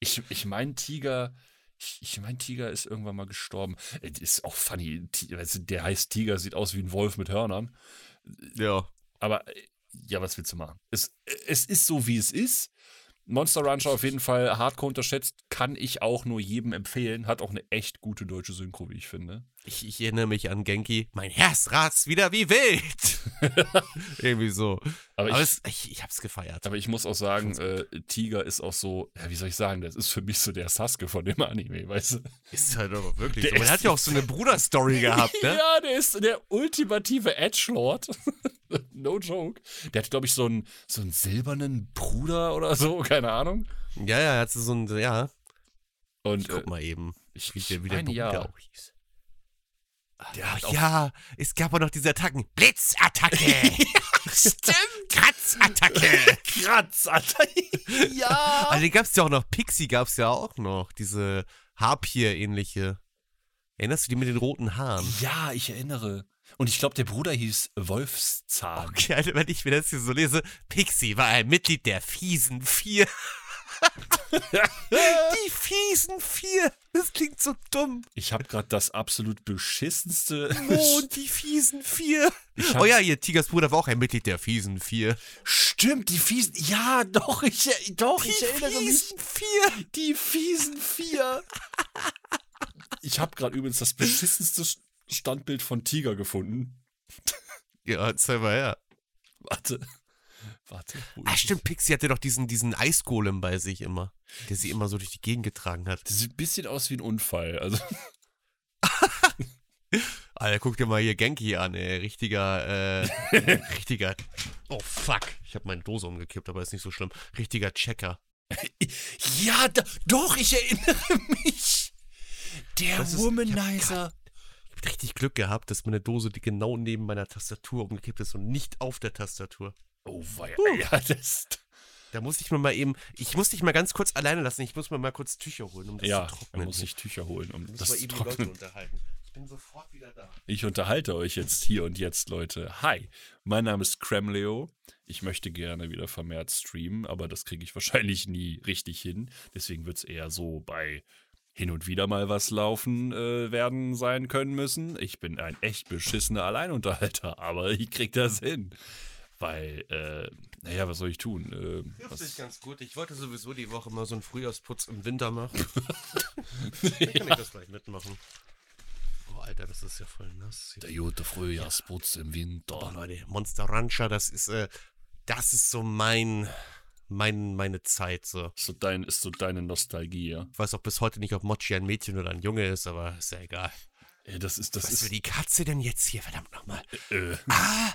ich, ich meine Tiger, ich, meine Tiger ist irgendwann mal gestorben. Es ist auch funny, der heißt Tiger, sieht aus wie ein Wolf mit Hörnern. ja. Aber äh, ja, was willst du machen? Es, es ist so, wie es ist. Monster Rancher auf jeden Fall hardcore unterschätzt, kann ich auch nur jedem empfehlen. Hat auch eine echt gute deutsche Synchro, wie ich finde. Ich, ich erinnere mich an Genki. Mein Herz ratzt wieder wie wild. Irgendwie so. Aber, Aber ich, es, ich, ich hab's gefeiert. aber ich muss auch sagen, äh, Tiger ist auch so, ja, wie soll ich sagen, das ist für mich so der Sasuke von dem Anime, weißt du? Ist halt aber wirklich Der so. Man hat ja auch so eine Bruderstory gehabt, ne? Ja, der ist der ultimative Edgelord. no joke. Der hat, glaube ich, so einen, so einen silbernen Bruder oder so, keine Ahnung. Ja, ja, er hat so ein, ja. Und Guck äh, mal eben, ich, wie ich der, wie der Bruder ja. auch hieß. Der hat auch Ja, es gab auch noch diese Attacken. Blitzattacke! Stimmt. Kratzattacke! Kratz, Alter. ja. Also, den gab's ja auch noch. Pixie gab's ja auch noch. Diese Harpier-ähnliche. Erinnerst du die mit den roten Haaren? Ja, ich erinnere. Und ich glaube, der Bruder hieß Wolfszahn. Okay, Alter, wenn ich mir das hier so lese, Pixie war ein Mitglied der fiesen Vier. Die fiesen Vier. Das klingt so dumm. Ich habe gerade das absolut beschissenste. Oh, und die fiesen Vier. Oh ja, hier, Tigers Bruder war auch ein Mitglied der fiesen Vier. Stimmt, die fiesen. Ja, doch, ich, doch, Die ich erinnere mich. fiesen Vier. Die fiesen vier. Ich habe gerade übrigens das beschissenste Standbild von Tiger gefunden. Ja, zeig mal her. Warte. Warte. Ah, ist stimmt, Pixie hatte doch diesen, diesen Eisgolem bei sich immer, der sie immer so durch die Gegend getragen hat. Das sieht ein bisschen aus wie ein Unfall. Also, Alter, guck dir mal hier Genki an, ey. Richtiger, äh, richtiger. Oh fuck. Ich habe meine Dose umgekippt, aber ist nicht so schlimm. Richtiger Checker. ja, da, doch, ich erinnere mich. Der ist- Womanizer. Ich habe richtig Glück gehabt, dass meine Dose, die genau neben meiner Tastatur umgekippt ist und nicht auf der Tastatur. Oh, weia. Ja, das. Da muss ich mir mal eben, ich muss dich mal ganz kurz alleine lassen. Ich muss mir mal kurz Tücher holen, um das Ja, zu man trocknen. muss sich Tücher holen, um das zu eben die Leute trocknen. unterhalten. Ich bin sofort wieder da. Ich unterhalte euch jetzt hier und jetzt, Leute. Hi, mein Name ist Kremleo. Ich möchte gerne wieder vermehrt streamen, aber das kriege ich wahrscheinlich nie richtig hin. Deswegen wird es eher so bei hin und wieder mal was laufen äh, werden sein können müssen. Ich bin ein echt beschissener Alleinunterhalter, aber ich krieg das hin. Weil, äh, naja, was soll ich tun? Äh, Das was, ist ganz gut. Ich wollte sowieso die Woche mal so einen Frühjahrsputz im Winter machen. Dann kann ich das gleich mitmachen. Oh, Alter, das ist ja voll nass. der gute Frühjahrsputz im Winter. Oh, Leute, Monster Rancher, das ist, äh, das ist so mein, mein, meine Zeit. So. Ist so, dein, ist so deine Nostalgie, ja? Ich weiß auch bis heute nicht, ob Mochi ein Mädchen oder ein Junge ist, aber ist ja egal. Ey, das ist, das Was ist. will die Katze denn jetzt hier, verdammt nochmal? Äh, Ah!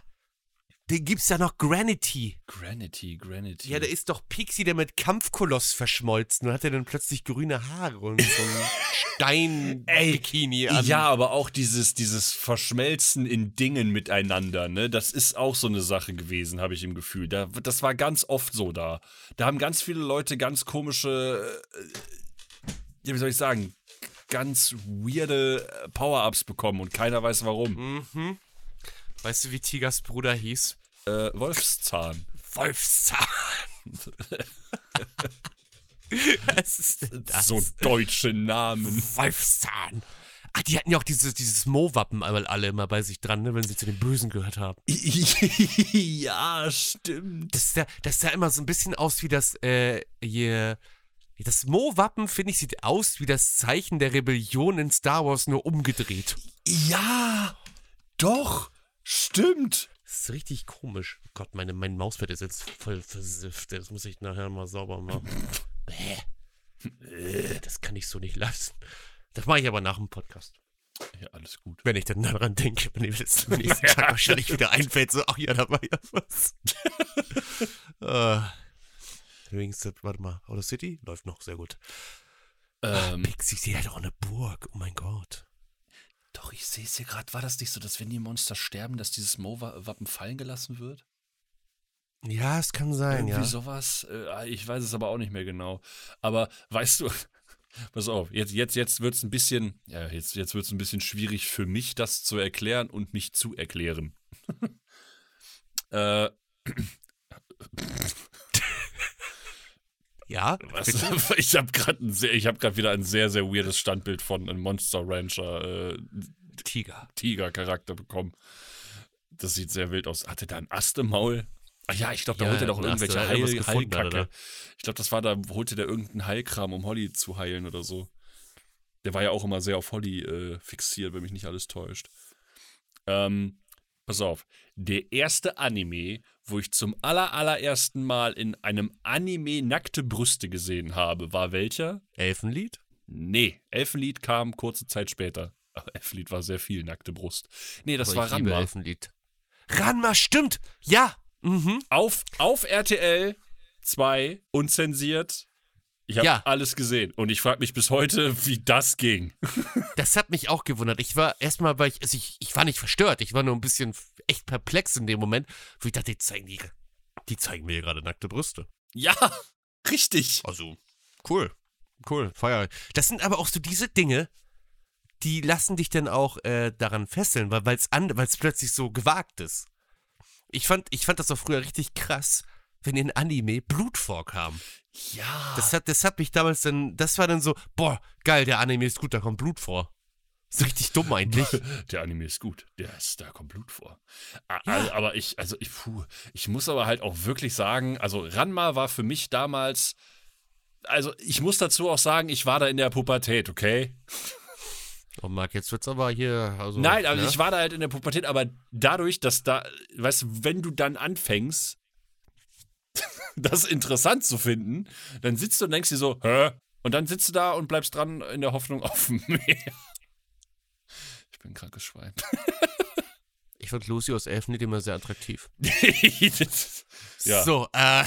Den gibt's ja noch Granity. Granity, Granity. Ja, da ist doch Pixie, der mit Kampfkoloss verschmolzen und hat er dann plötzlich grüne Haare und so ein Stein-Bikini an. Ja, aber auch dieses, dieses Verschmelzen in Dingen miteinander, ne? Das ist auch so eine Sache gewesen, habe ich im Gefühl. Da, das war ganz oft so da. Da haben ganz viele Leute ganz komische, äh, ja, wie soll ich sagen, ganz weirde äh, Power-Ups bekommen und keiner weiß warum. Mhm. Weißt du, wie Tigers Bruder hieß? Äh, Wolfszahn. Wolfszahn. Was ist denn das? So deutsche Namen. Wolfszahn. Ah, die hatten ja auch dieses, dieses Mo-Wappen einmal alle immer bei sich dran, ne, wenn sie zu den Bösen gehört haben. ja, stimmt. Das, sah, das sah immer so ein bisschen aus wie das, äh, hier. Das Mo-Wappen, finde ich, sieht aus wie das Zeichen der Rebellion in Star Wars, nur umgedreht. Ja, doch, stimmt. Das ist richtig komisch. Oh Gott, meine, mein Mauspad ist jetzt voll versifft. Das muss ich nachher mal sauber machen. Bäh. Äh, Das kann ich so nicht lassen. Das mache ich aber nach dem Podcast. Ja, alles gut. Wenn ich dann daran denke, wenn mir das am nächsten Tag wahrscheinlich wieder einfällt, so, ach ja, da war ja was. äh, übrigens, das- warte mal, Outer City läuft noch sehr gut. Ähm, Pixie, sie hat auch eine Burg, oh mein Gott. Doch, ich sehe es hier gerade. War das nicht so, dass wenn die Monster sterben, dass dieses Mo-Wappen fallen gelassen wird? Ja, es kann sein, Irgendwie ja. sowas. Äh, ich weiß es aber auch nicht mehr genau. Aber weißt du, pass auf, jetzt, jetzt, jetzt wird es ein bisschen, ja, jetzt, jetzt wird es ein bisschen schwierig für mich, das zu erklären und mich zu erklären. äh, Ja, was, ich habe gerade hab grad wieder ein sehr, sehr weirdes Standbild von einem Monster Rancher äh, Tiger. Tiger-Charakter bekommen. Das sieht sehr wild aus. Hatte der einen Ast im Maul? Ach ja, ich glaube, da Ja, holte der auch einen Ast, irgendwelche da er Heil, Heilkacke. Ich glaube, das war da, holte der irgendeinen Heilkram, um Holly zu heilen oder so. Der war ja auch immer sehr auf Holly äh, fixiert, wenn mich nicht alles täuscht. Ähm, pass auf. Der erste Anime, wo ich zum aller, allerersten Mal in einem Anime nackte Brüste gesehen habe, war welcher? Elfenlied? Nee, Elfenlied kam kurze Zeit später. Ach, Elfenlied war sehr viel nackte Brust. Nee, das Aber war ich liebe Ranma. Elfenlied. Ranma, stimmt! Ja! Mhm. Auf, auf RTL 2, unzensiert. Ich habe Ja. alles gesehen. Und ich frage mich bis heute, wie das ging. Das hat mich auch gewundert. Ich war erstmal, weil ich, also ich, ich war nicht verstört. Ich war nur ein bisschen echt perplex in dem Moment, wo ich dachte, die zeigen, die, die zeigen mir gerade nackte Brüste. Ja, richtig. Also, cool. Cool, feier. Das sind aber auch so diese Dinge, die lassen dich dann auch äh, daran fesseln, weil es plötzlich so gewagt ist. Ich fand, ich fand das auch früher richtig krass, wenn in Anime Blut vorkam. Ja. Das hat, das hat mich damals dann, das war dann so, boah, geil, der Anime ist gut, da kommt Blut vor. So richtig dumm eigentlich. Der Anime ist gut. Der ist, da kommt Blut vor. A- Ja. Aber ich, also ich, puh, ich muss aber halt auch wirklich sagen, also Ranma war für mich damals, also ich muss dazu auch sagen, ich war da in der Pubertät, okay? Oh, Marc, jetzt wird's aber hier, also. Nein, also ne? ich war da halt in der Pubertät, aber dadurch, dass da, weißt du, wenn du dann anfängst, das interessant zu finden, dann sitzt du und denkst dir so, hä? Und dann sitzt du da und bleibst dran in der Hoffnung auf mehr. Ich bin ein krankes Schwein. Ich fand Lucy aus Elfenlied immer sehr attraktiv. Das- ja. So, äh.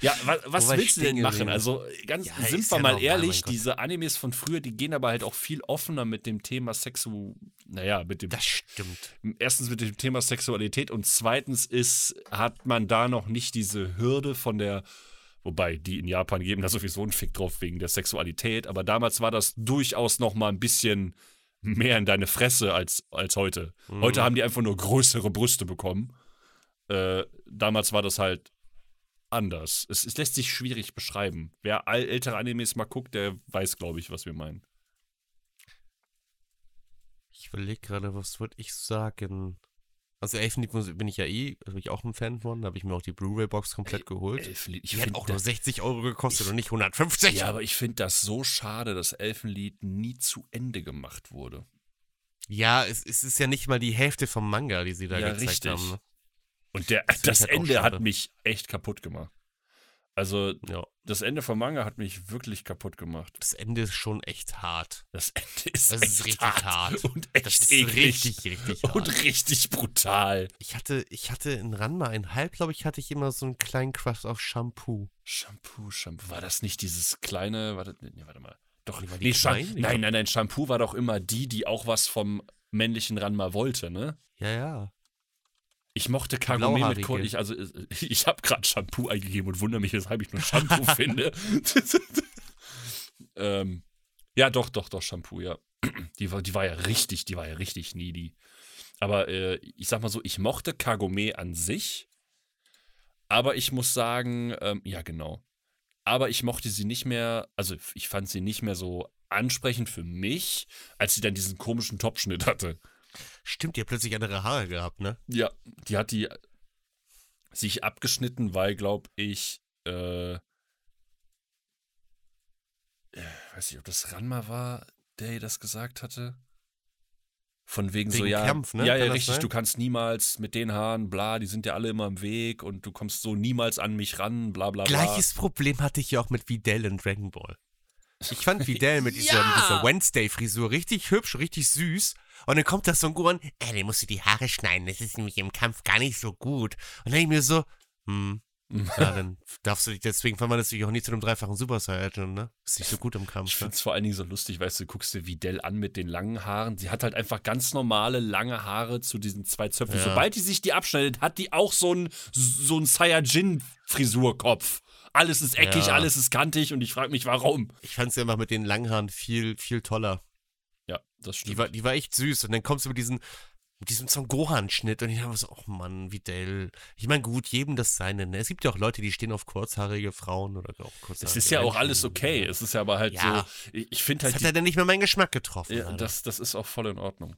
Ja, was, was willst du denn machen? geblieben? Also ganz Ja, sind wir ja mal normal, ehrlich, diese Animes von früher, die gehen aber halt auch viel offener mit dem Thema Sexu, naja, mit dem Das stimmt. erstens mit dem Thema Sexualität und zweitens ist, hat man da noch nicht diese Hürde von der, wobei die in Japan geben da sowieso einen Fick drauf wegen der Sexualität, aber damals war das durchaus noch mal ein bisschen mehr in deine Fresse als, als heute. Heute haben die einfach nur größere Brüste bekommen. Äh, damals war das halt anders. Es, es lässt sich schwierig beschreiben. Wer all, ältere Animes mal guckt, der weiß, glaube ich, was wir meinen. Ich überlege gerade, was würde ich sagen? Also Elfenlied bin ich ja eh, bin ich auch ein Fan von. Da habe ich mir auch die Blu-ray-Box komplett geholt. Elfenlied, ich Die hat auch nur 60 Euro gekostet und nicht 150. Ja, aber ich finde das so schade, dass Elfenlied nie zu Ende gemacht wurde. Ja, es, es ist ja nicht mal die Hälfte vom Manga, die sie da Ja, gezeigt richtig. haben. Und der, Das das, halt Ende hat mich echt kaputt gemacht. Also, Ja, das Ende vom Manga hat mich wirklich kaputt gemacht. das Ende ist schon echt hart. Das Ende ist, Das echt ist richtig hart, hart. und echt Das ist eklig richtig, richtig hart. und richtig brutal. Ich hatte, ich hatte in Ranma einhalb, glaube ich, hatte ich immer so einen kleinen Crush auf Shampoo. Shampoo, Shampoo. War das nicht dieses kleine, warte, nee, warte mal. Doch, Nee, war die nee, klein? Nein, nein, nein, Shampoo war doch immer die, die auch was vom männlichen Ranma wollte, ne? Ja, ja. Ich mochte Kagome mit. Kohl. Ich, also, äh, ich habe gerade Shampoo eingegeben und wundere mich, weshalb ich nur Shampoo finde. ähm, ja, doch, doch, doch, Shampoo, ja. Die war, die war ja richtig, die war ja richtig needy. Aber äh, ich sag mal so, ich mochte Kagome an sich. Aber ich muss sagen, ähm, ja, genau. Aber ich mochte sie nicht mehr, also ich fand sie nicht mehr so ansprechend für mich, als sie dann diesen komischen Topschnitt hatte. Stimmt, die hat plötzlich andere Haare gehabt, ne? Ja, die hat die sich abgeschnitten, weil, glaube ich, äh, äh, weiß nicht, ob das Ranma war, der ihr das gesagt hatte. Von wegen, so, Wegen ja, Kampf, ne? ja, ja, richtig, sein? du kannst niemals mit den Haaren, bla, die sind ja alle immer im Weg und du kommst so niemals an mich ran, bla, bla, bla. Gleiches Problem hatte ich ja auch mit Videl in Dragon Ball. Ich fand Videl mit dieser, Ja! dieser Wednesday-Frisur richtig hübsch, richtig süß. Und dann kommt da so ein Goran, äh, den musst du die Haare schneiden, das ist nämlich im Kampf gar nicht so gut. Und dann denk ich mir so, hm, ja, dann darfst du dich, deswegen fand man das natürlich auch nie zu einem dreifachen Super Saiyan, ne? Ist nicht so gut im Ich Kampf. Ne? finde es vor allen Dingen so lustig, weißt du, guckst dir Videl an mit den langen Haaren. Sie hat halt einfach ganz normale, lange Haare zu diesen zwei Zöpfen. Ja. Sobald die sich die abschneidet, hat die auch so einen so einen Saiyajin-Frisurkopf. Alles ist eckig, Ja. alles ist kantig und ich frage mich, warum. Ich fand sie einfach mit den langen Haaren viel, viel toller. Ja, das stimmt. Die war, die war echt süß. Und dann kommst du mit diesem, mit diesem Son Gohan-Schnitt und ich habe so, oh Mann, Videl. Ich meine, gut, jedem das seine. Ne? Es gibt ja auch Leute, die stehen auf kurzhaarige Frauen oder auch kurzhaarige es ist ja auch alles okay. Es ist ja aber halt Ja. so, ich, finde Das halt, hat die, ja dann nicht mehr meinen Geschmack getroffen. ja, das, das ist auch voll in Ordnung.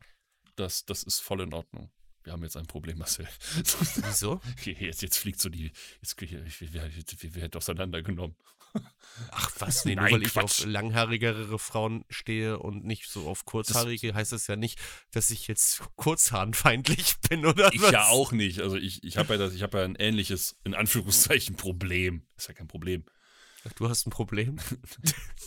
Das, das ist voll in Ordnung. Wir haben jetzt ein Problem, Marcel. Wieso? Jetzt, jetzt fliegt so die, jetzt, wir, wir, wir, auseinandergenommen. Ach was, nee, nur Nein, weil ich Quatsch. auf langhaarigere Frauen stehe und nicht so auf kurzhaarige, heißt das ja nicht, dass ich jetzt kurzhaarenfeindlich bin oder Ich was? ja auch nicht. Also ich, ich habe ja, das- ich hab ja ein ähnliches, in Anführungszeichen, Problem. Ist ja kein Problem. Du hast ein Problem?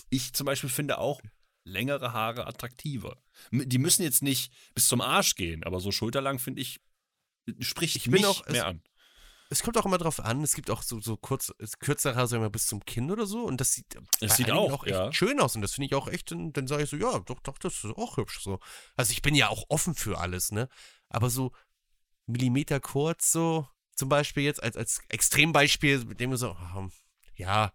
Ich zum Beispiel finde auch längere Haare attraktiver. Die müssen jetzt nicht bis zum Arsch gehen, aber so schulterlang finde ich, spricht Ich mich auch- mehr es- an. Es kommt auch immer drauf an, es gibt auch so, so kurz, kürzere Haare, sagen wir mal, bis zum Kinn oder so und das sieht, bei sieht auch, echt ja. schön aus und das finde ich auch echt, dann, dann sage ich so, ja, doch, doch, das ist auch hübsch so. Also ich bin ja auch offen für alles, ne, aber so Millimeter kurz so, zum Beispiel jetzt als, als Extrembeispiel, mit dem wir so, ah, ja,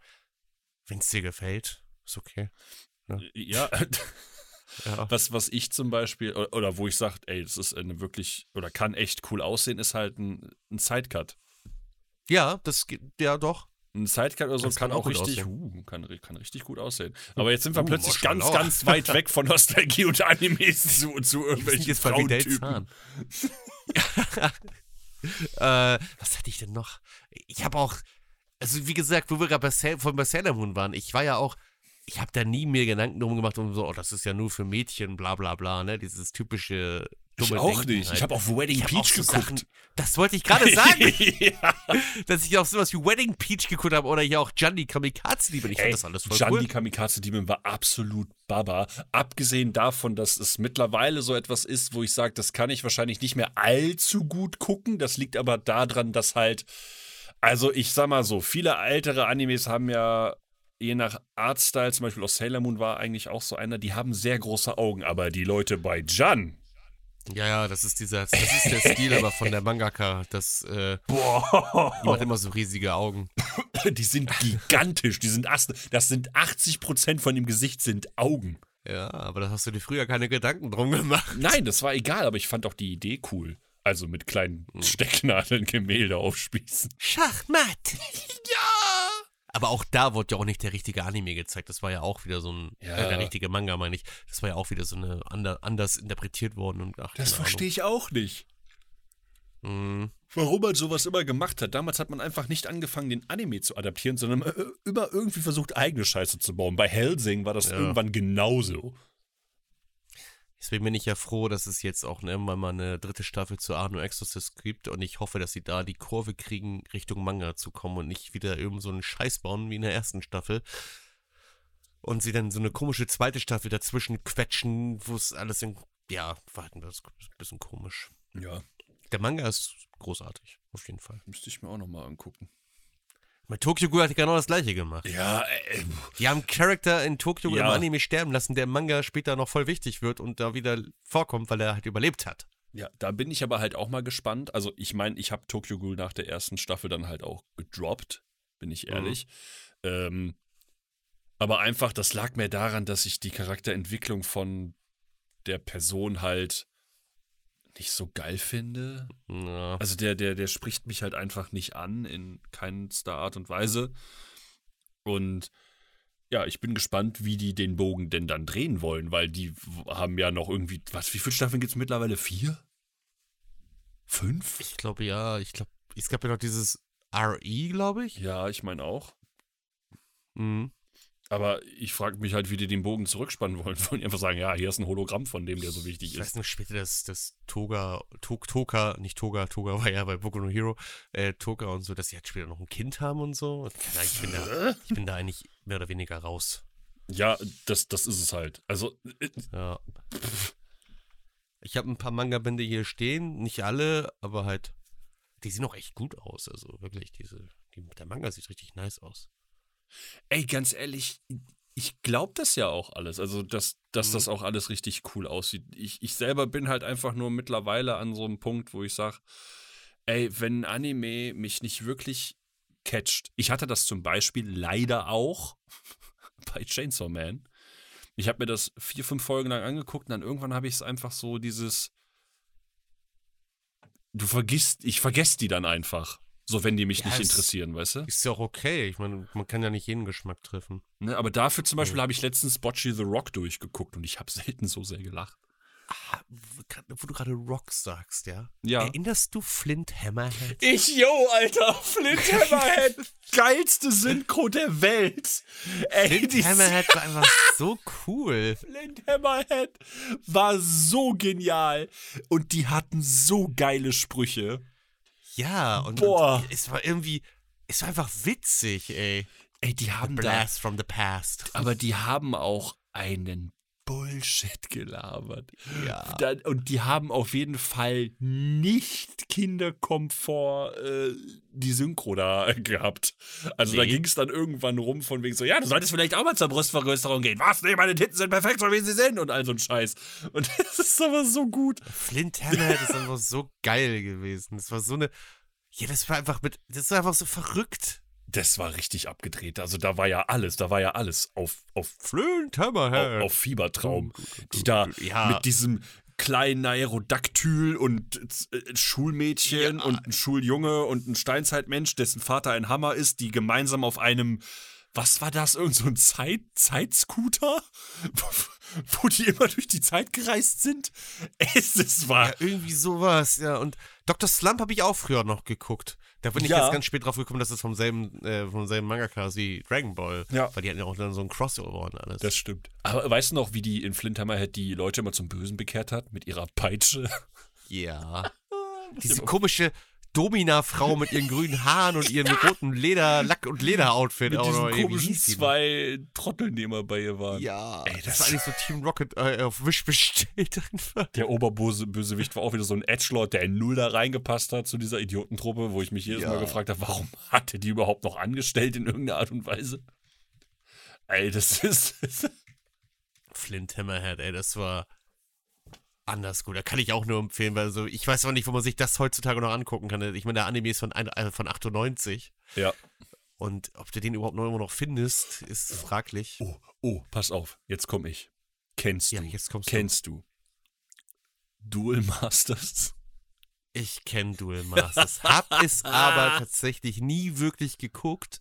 wenn es dir gefällt, ist okay. Ja, Ja. was, was ich zum Beispiel, oder, oder wo ich sage, ey, das ist eine wirklich, oder kann echt cool aussehen, ist halt ein, ein Sidecut. Ja, das geht, ja doch. Ein Sidecut oder so kann, kann auch richtig, uh, kann, kann richtig gut aussehen. Aber jetzt sind wir Uh, plötzlich ganz, ganz weit weg von Nostalgie und Animes zu, zu irgendwelchen jetzt Frauentypen. Äh, was hatte ich denn noch? Ich habe auch, also wie gesagt, wo wir gerade bei, von bei Sailor Moon waren, ich war ja auch, ich habe da nie mir Gedanken drum gemacht, um so, oh, das ist ja nur für Mädchen, bla bla bla, ne, dieses typische Ich dumme auch Denken nicht. halt. Ich habe auf Wedding Ich hab Peach so geguckt. Sachen- Das wollte ich gerade sagen, ja. dass ich auch sowas wie Wedding Peach geguckt habe oder hier auch Gianni Kamikaze liebe. Ich fand das alles voll Gianni cool. Kamikaze Demon war absolut Baba. Abgesehen davon, dass es mittlerweile so etwas ist, wo ich sage, das kann ich wahrscheinlich nicht mehr allzu gut gucken. Das liegt aber daran, dass halt, also ich sag mal so, viele ältere Animes haben ja je nach Artstyle, zum Beispiel aus Sailor Moon war eigentlich auch so einer, die haben sehr große Augen, aber die Leute bei Jan, Ja, ja, das ist dieser, das ist der Stil aber von der Mangaka, das, äh, boah, die macht immer so riesige Augen. die sind gigantisch, die sind das sind 80% von dem Gesicht sind Augen. Ja, aber da hast du dir früher keine Gedanken drum gemacht. Nein, das war egal, aber ich fand auch die Idee cool. Also mit kleinen Hm. Stecknadeln Gemälde aufspießen. Schachmatt. ja. Aber auch da wurde ja auch nicht der richtige Anime gezeigt. Das war ja auch wieder so ein, Ja. äh, der richtige Manga, meine ich. Das war ja auch wieder so eine ander, anders interpretiert worden und ach, keine Ahnung. ich auch nicht. Mhm. warum man sowas immer gemacht hat. Damals hat man einfach nicht angefangen, den Anime zu adaptieren, sondern äh, immer irgendwie versucht, eigene Scheiße zu bauen. Bei Helsing war das Ja. irgendwann genauso. Deswegen bin ich ja froh, dass es jetzt auch irgendwann mal eine dritte Staffel zu Arno Exorcist gibt und ich hoffe, dass sie da die Kurve kriegen, Richtung Manga zu kommen und nicht wieder irgend so einen Scheiß bauen wie in der ersten Staffel. Und sie dann so eine komische zweite Staffel dazwischen quetschen, wo es alles in. Ja, war halt ein bisschen komisch. Ja, Der Manga ist großartig, auf jeden Fall. müsste ich mir auch nochmal angucken. Mit Tokyo Ghoul hat die genau das gleiche gemacht. Ja, äh, Die haben einen Charakter in Tokyo Ghoul Ja. im Anime sterben lassen, der im Manga später noch voll wichtig wird und da wieder vorkommt, weil er halt überlebt hat. Ja, da bin ich aber halt auch mal gespannt. Also ich meine, ich habe Tokyo Ghoul nach der ersten Staffel dann halt auch gedroppt, bin ich ehrlich. Ähm, aber einfach, das lag mir daran, dass ich die Charakterentwicklung von der Person halt nicht so geil finde. Ja. Also der, der, der spricht mich halt einfach nicht an in keinster Art und Weise. Und ja, ich bin gespannt, wie die den Bogen denn dann drehen wollen, weil die haben ja noch irgendwie, was, wie viele Staffeln gibt es mittlerweile? Vier? Fünf? Ich glaube ja, ich glaube, es gab ja noch dieses RE, glaube ich. Ja, ich meine auch. Mhm. Aber ich frage mich halt, wie die den Bogen zurückspannen wollen. Wollen die einfach sagen, ja, hier ist ein Hologramm von dem, der so wichtig Ich weiß ist. noch später, dass das Toga, Tok, Toka, nicht Toga, Toga war ja bei Boku no Hero, äh, Toga und so, dass sie halt später noch ein Kind haben und so. Ja, ich, bin da, ich bin da eigentlich mehr oder weniger raus. Ja, das, das ist es halt. Also, äh, Ja. Ich habe ein paar Manga-Bände hier stehen, nicht alle, aber halt, die sehen auch echt gut aus. Also wirklich, diese, die, der Manga sieht richtig nice aus. Ey, ganz ehrlich, ich glaube das ja auch alles. Also, dass, dass Mhm. das auch alles richtig cool aussieht. Ich, ich selber bin halt einfach nur mittlerweile an so einem Punkt, wo ich sage, ey, wenn ein Anime mich nicht wirklich catcht. Ich hatte das zum Beispiel leider auch bei Chainsaw Man. Ich habe mir das vier, fünf Folgen lang angeguckt und dann irgendwann habe ich es einfach so dieses. Du vergisst, ich vergesse die dann einfach. So, wenn die mich Ja, nicht es- interessieren, weißt du? Ist ja auch okay. Ich meine, man kann ja nicht jeden Geschmack treffen. Ne, aber dafür zum Beispiel habe ich letztens Bocce the Rock durchgeguckt und ich habe selten so sehr gelacht. Ah, wo du gerade Rock sagst, ja? Ja. Erinnerst du Flint Hammerhead? Ich, yo, Alter, Flint Hammerhead, geilste Synchro der Welt. Ey, die Hammerhead war einfach so cool. Flint Hammerhead war so genial und die hatten so geile Sprüche. Ja, und, Boah. und es war irgendwie, es war einfach witzig, ey. Ey, die haben da, Blast from the past. aber die haben auch einen Bullshit gelabert. Ja. Da, und die haben auf jeden Fall nicht Kinderkomfort äh, die Synchro da da Also da Nee. ging es dann irgendwann rum von wegen so, ja, du solltest vielleicht auch mal zur Brustvergrößerung gehen. Was? Nee, meine Titten sind perfekt, so wie sie sind und all so ein Scheiß. Und das ist aber so gut. Flint Hammerhead ist einfach so geil gewesen. Das war so eine, ja, das war einfach mit, das war einfach so verrückt. Das war richtig abgedreht. Also da war ja alles, da war ja alles auf, auf, Flint auf, auf Fiebertraum. Die da Ja. mit diesem kleinen Aerodaktyl und äh, Schulmädchen Ja. und ein Schuljunge und ein Steinzeitmensch, dessen Vater ein Hammer ist, die gemeinsam auf einem, was war das, irgend so ein Zeit, Zeitscooter? Wo die immer durch die Zeit gereist sind? Es, es war. Ja, irgendwie sowas, ja. Und Dr. Slump habe ich auch früher noch geguckt. Da bin ich Ja. jetzt ganz spät drauf gekommen, dass das vom selben, äh, vom selben Mangaka ist wie Dragon Ball. Ja. Weil die hatten ja auch dann so ein Crossover und alles. Das stimmt. Aber weißt du noch, wie die in Flint Hammerhead die Leute immer zum Bösen bekehrt hat? Mit ihrer Peitsche? ja. Diese komische Domina-Frau mit ihren grünen Haaren und ihren roten Leder, Lack- und Leder-Outfit. Mit auch diesen wie komischen zwei Trotteln, die immer bei ihr waren. Ja, Ey, das, das- war eigentlich so Team Rocket äh, auf Wish bestellt einfach. Der Oberbösewicht war auch wieder so ein Edgelord, der in null da reingepasst hat zu dieser Idiotentruppe, wo ich mich jedes Ja. Mal gefragt habe, warum hat er die überhaupt noch angestellt in irgendeiner Art und Weise? Ey, das ist. Flint Hammerhead, ey, das war anders gut. Da kann ich auch nur empfehlen, weil so, ich weiß auch nicht, wo man sich das heutzutage noch angucken kann. Ich meine, der Anime ist von, ein- äh, von 98 ja. und ob du den überhaupt noch immer noch findest, ist fraglich. Oh, oh, pass auf, jetzt komm ich. Kennst Ja, du? jetzt kommst du. Kennst du? Duel Masters? Ich kenne Duel Masters, hab es aber tatsächlich nie wirklich geguckt,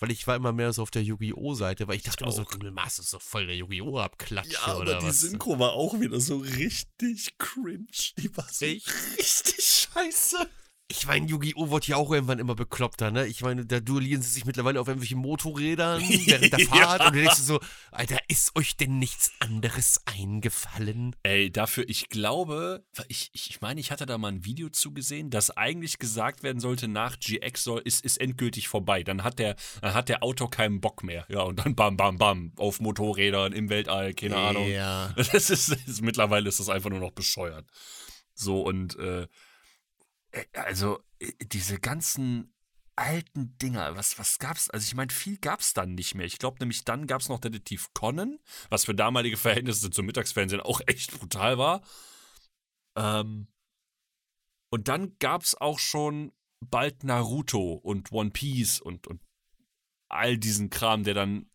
Weil ich war immer mehr so auf der Yu-Gi-Oh! Seite, weil ich dachte immer so, auch. Krümel Mars ist so voll der Yu-Gi-Oh! Abklatsche Ja, aber oder die was. Synchro war auch wieder so richtig cringe. Die war so Echt? richtig scheiße. Ich meine, Yu-Gi-Oh! wird ja auch irgendwann immer bekloppter, ne? Ich meine, da duellieren sie sich mittlerweile auf irgendwelchen Motorrädern während der Ja. Fahrt und du denkst so, Alter, ist euch denn nichts anderes eingefallen? Ey, dafür, ich glaube, ich, ich meine, ich hatte da mal ein Video zugesehen, dass eigentlich gesagt werden sollte, nach GX soll, ist, ist endgültig vorbei. Dann hat der, dann hat der Autor keinen Bock mehr. Ja, und dann bam, bam, bam, auf Motorrädern, im Weltall, keine Ahnung. Ja. Das ist, das ist, mittlerweile ist das einfach nur noch bescheuert. So, und äh, also äh, diese ganzen alten Dinger, was, was gab's? Also ich meine, viel gab's dann nicht mehr. Ich glaube nämlich, dann gab's noch Detektiv Conan, was für damalige Verhältnisse zum Mittagsfernsehen auch echt brutal war. Ähm, und dann gab's auch schon bald Naruto und One Piece und, und all diesen Kram, der dann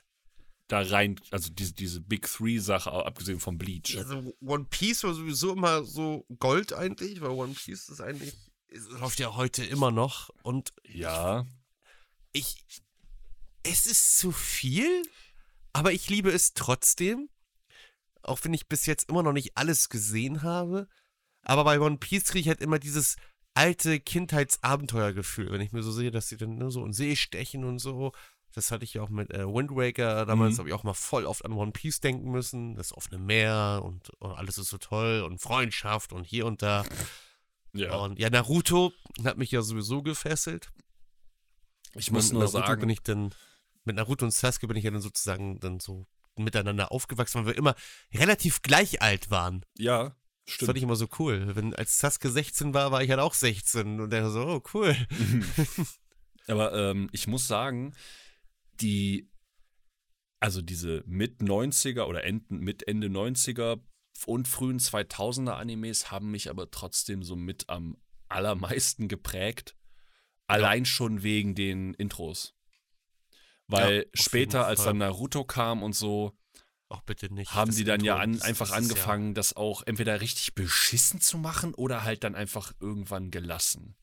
da rein, also diese, diese Big Three-Sache, abgesehen vom Bleach. Also One Piece war sowieso immer so Gold eigentlich, weil One Piece ist eigentlich, läuft ja heute immer noch und Ja. ich, es ist zu viel, aber ich liebe es trotzdem, auch wenn ich bis jetzt immer noch nicht alles gesehen habe, aber bei One Piece kriege ich halt immer dieses alte Kindheitsabenteuergefühl, wenn ich mir so sehe, dass sie dann ne, so in See stechen und so. Das hatte ich ja auch mit äh, Wind Waker. Damals Mhm. habe ich auch mal voll oft an One Piece denken müssen. Das offene Meer und, und alles ist so toll und Freundschaft und hier und da. Ja. Und ja, Naruto hat mich ja sowieso gefesselt. Ich muss nur Naruto sagen, bin ich dann, mit Naruto und Sasuke bin ich ja dann sozusagen dann so miteinander aufgewachsen, weil wir immer relativ gleich alt waren. ja, Das stimmt. fand ich immer so cool. Wenn als Sasuke 16 war, war ich halt auch 16 und der so, oh cool. Aber ähm, ich muss sagen, die, also diese mit 90er oder Enden, mit Ende 90er und frühen 2000er Animes haben mich aber trotzdem so mit am allermeisten geprägt. Allein schon wegen den Intros. Weil Ja, später, als dann Naruto kam und so, nicht. haben das die dann ja Intro, an, das- einfach das angefangen, das auch entweder richtig beschissen zu machen oder halt dann einfach irgendwann gelassen.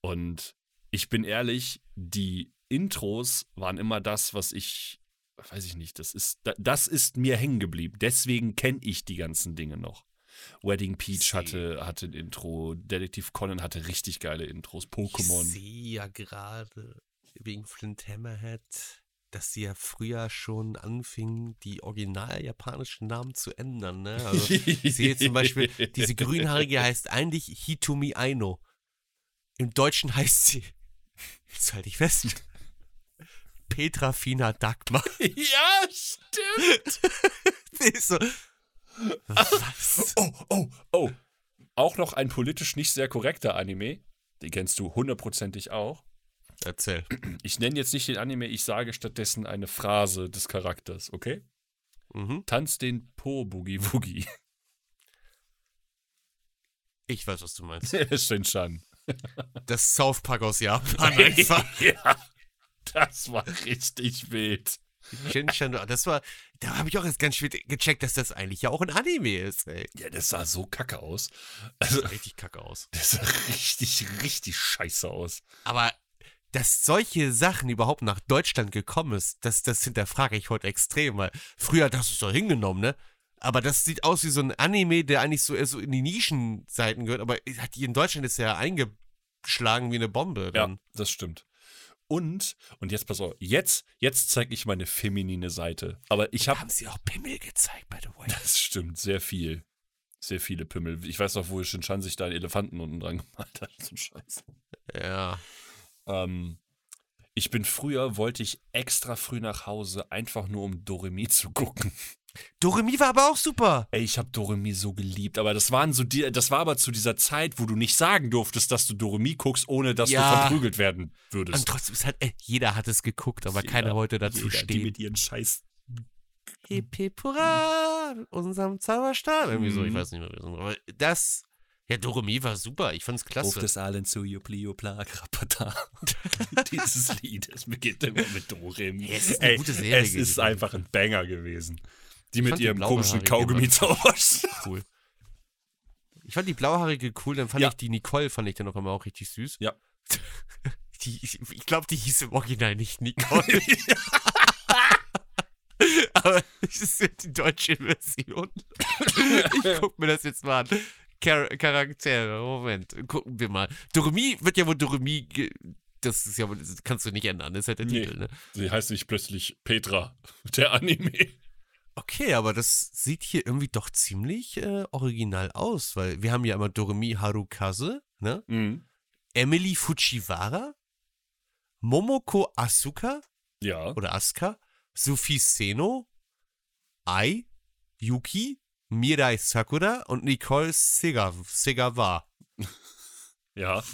Und ich bin ehrlich, die Intros waren immer das, was ich, weiß ich nicht, das ist, da- das ist mir hängen geblieben. Deswegen kenne ich die ganzen Dinge noch. Wedding Peach hatte, hatte ein Intro, Detektiv Conan hatte richtig geile Intros, Pokémon. Ich sehe ja gerade wegen Flint Hammerhead, dass sie ja früher schon anfingen, die original japanischen Namen zu ändern. Ne? Also ich sehe zum Beispiel, diese grünhaarige heißt eigentlich Hitomi Aino. Im Deutschen heißt sie, jetzt halte ich fest, Petra Fina Dagmar. ja, stimmt. Ist so, was? Oh, oh, oh. Auch noch ein politisch nicht sehr korrekter Anime. Den kennst du hundertprozentig auch. Erzähl. Ich nenne jetzt nicht den Anime, ich sage stattdessen eine Phrase des Charakters, okay? Mhm. Tanz den Po Boogie Woogie. Ich weiß, was du meinst. Shinshan. Das South Park aus Japan einfach. ja, das war richtig wild. Shinchan, das war, da habe ich auch erst ganz spät gecheckt, dass das eigentlich ja auch ein Anime ist, ey. Ja, das sah so kacke aus. Also, Richtig kacke aus. das sah richtig, richtig scheiße aus. Aber dass solche Sachen überhaupt nach Deutschland gekommen ist, das, das hinterfrage ich heute extrem, weil früher das ist doch hingenommen, ne? Aber das sieht aus wie so ein Anime, der eigentlich so eher so in die Nischenseiten gehört, aber hat die in Deutschland ist ja eingeschlagen wie eine Bombe. Ja, Dann. das stimmt. Und, und jetzt pass auf, jetzt, jetzt zeige ich meine feminine Seite. Aber ich habe Haben sie auch Pimmel gezeigt, by the way. Das stimmt, sehr viel. Sehr viele Pimmel. Ich weiß noch, wo Shinshan sich da einen Elefanten unten dran gemalt hat. So Scheiß. Ja. Ähm, ich bin früher, wollte ich extra früh nach Hause, einfach nur um Doremi zu gucken. Doremi war aber auch super. Ey, ich habe Doremi so geliebt, aber das waren so die, das war aber zu dieser Zeit, wo du nicht sagen durftest, dass du Doremi guckst, ohne dass Ja. du verprügelt werden würdest. Und trotzdem ist halt, ey, jeder hat es geguckt, aber Jeder- keiner wollte dazu Jeder, Die stehen. mit ihren Scheiß. Hip hip hurra, unserem Zauberstab. Irgendwie so, ich Mhm. weiß nicht mehr, ist. aber das, ja, Doremi war super, ich fand's klasse. Ruf des Allen zu Juplio Krapata. Dieses Lied, es beginnt immer mit Doremi. Ja, es ist eine Ey, gute Serie Es ist gewesen. einfach ein Banger gewesen. Die mit fand die ihrem komischen Kaugummi-Zauber. cool. Ich fand die blauhaarige cool, dann fand Ja. ich die Nicole, fand ich dann auf einmal auch richtig süß. Ja. Die, ich ich glaube, die hieß im Original nicht Nicole. Aber es ist die deutsche Version. Ich guck mir das jetzt mal an. Char Charaktere, Moment, gucken wir mal. Doremi wird ja wohl Doremi. Das ist ja das kannst du nicht ändern, das ist halt der Nee. Titel, ne? Sie heißt nicht plötzlich Petra, der Anime. Okay, aber das sieht hier irgendwie doch ziemlich äh, original aus, weil wir haben ja immer Doremi Harukaze, ne? Mhm. Emily Fujiwara, Momoko Asuka Ja. oder Asuka, Sufi Seno, Ai, Yuki, Mirai Sakura und Nicole Sega Segawa. Ja.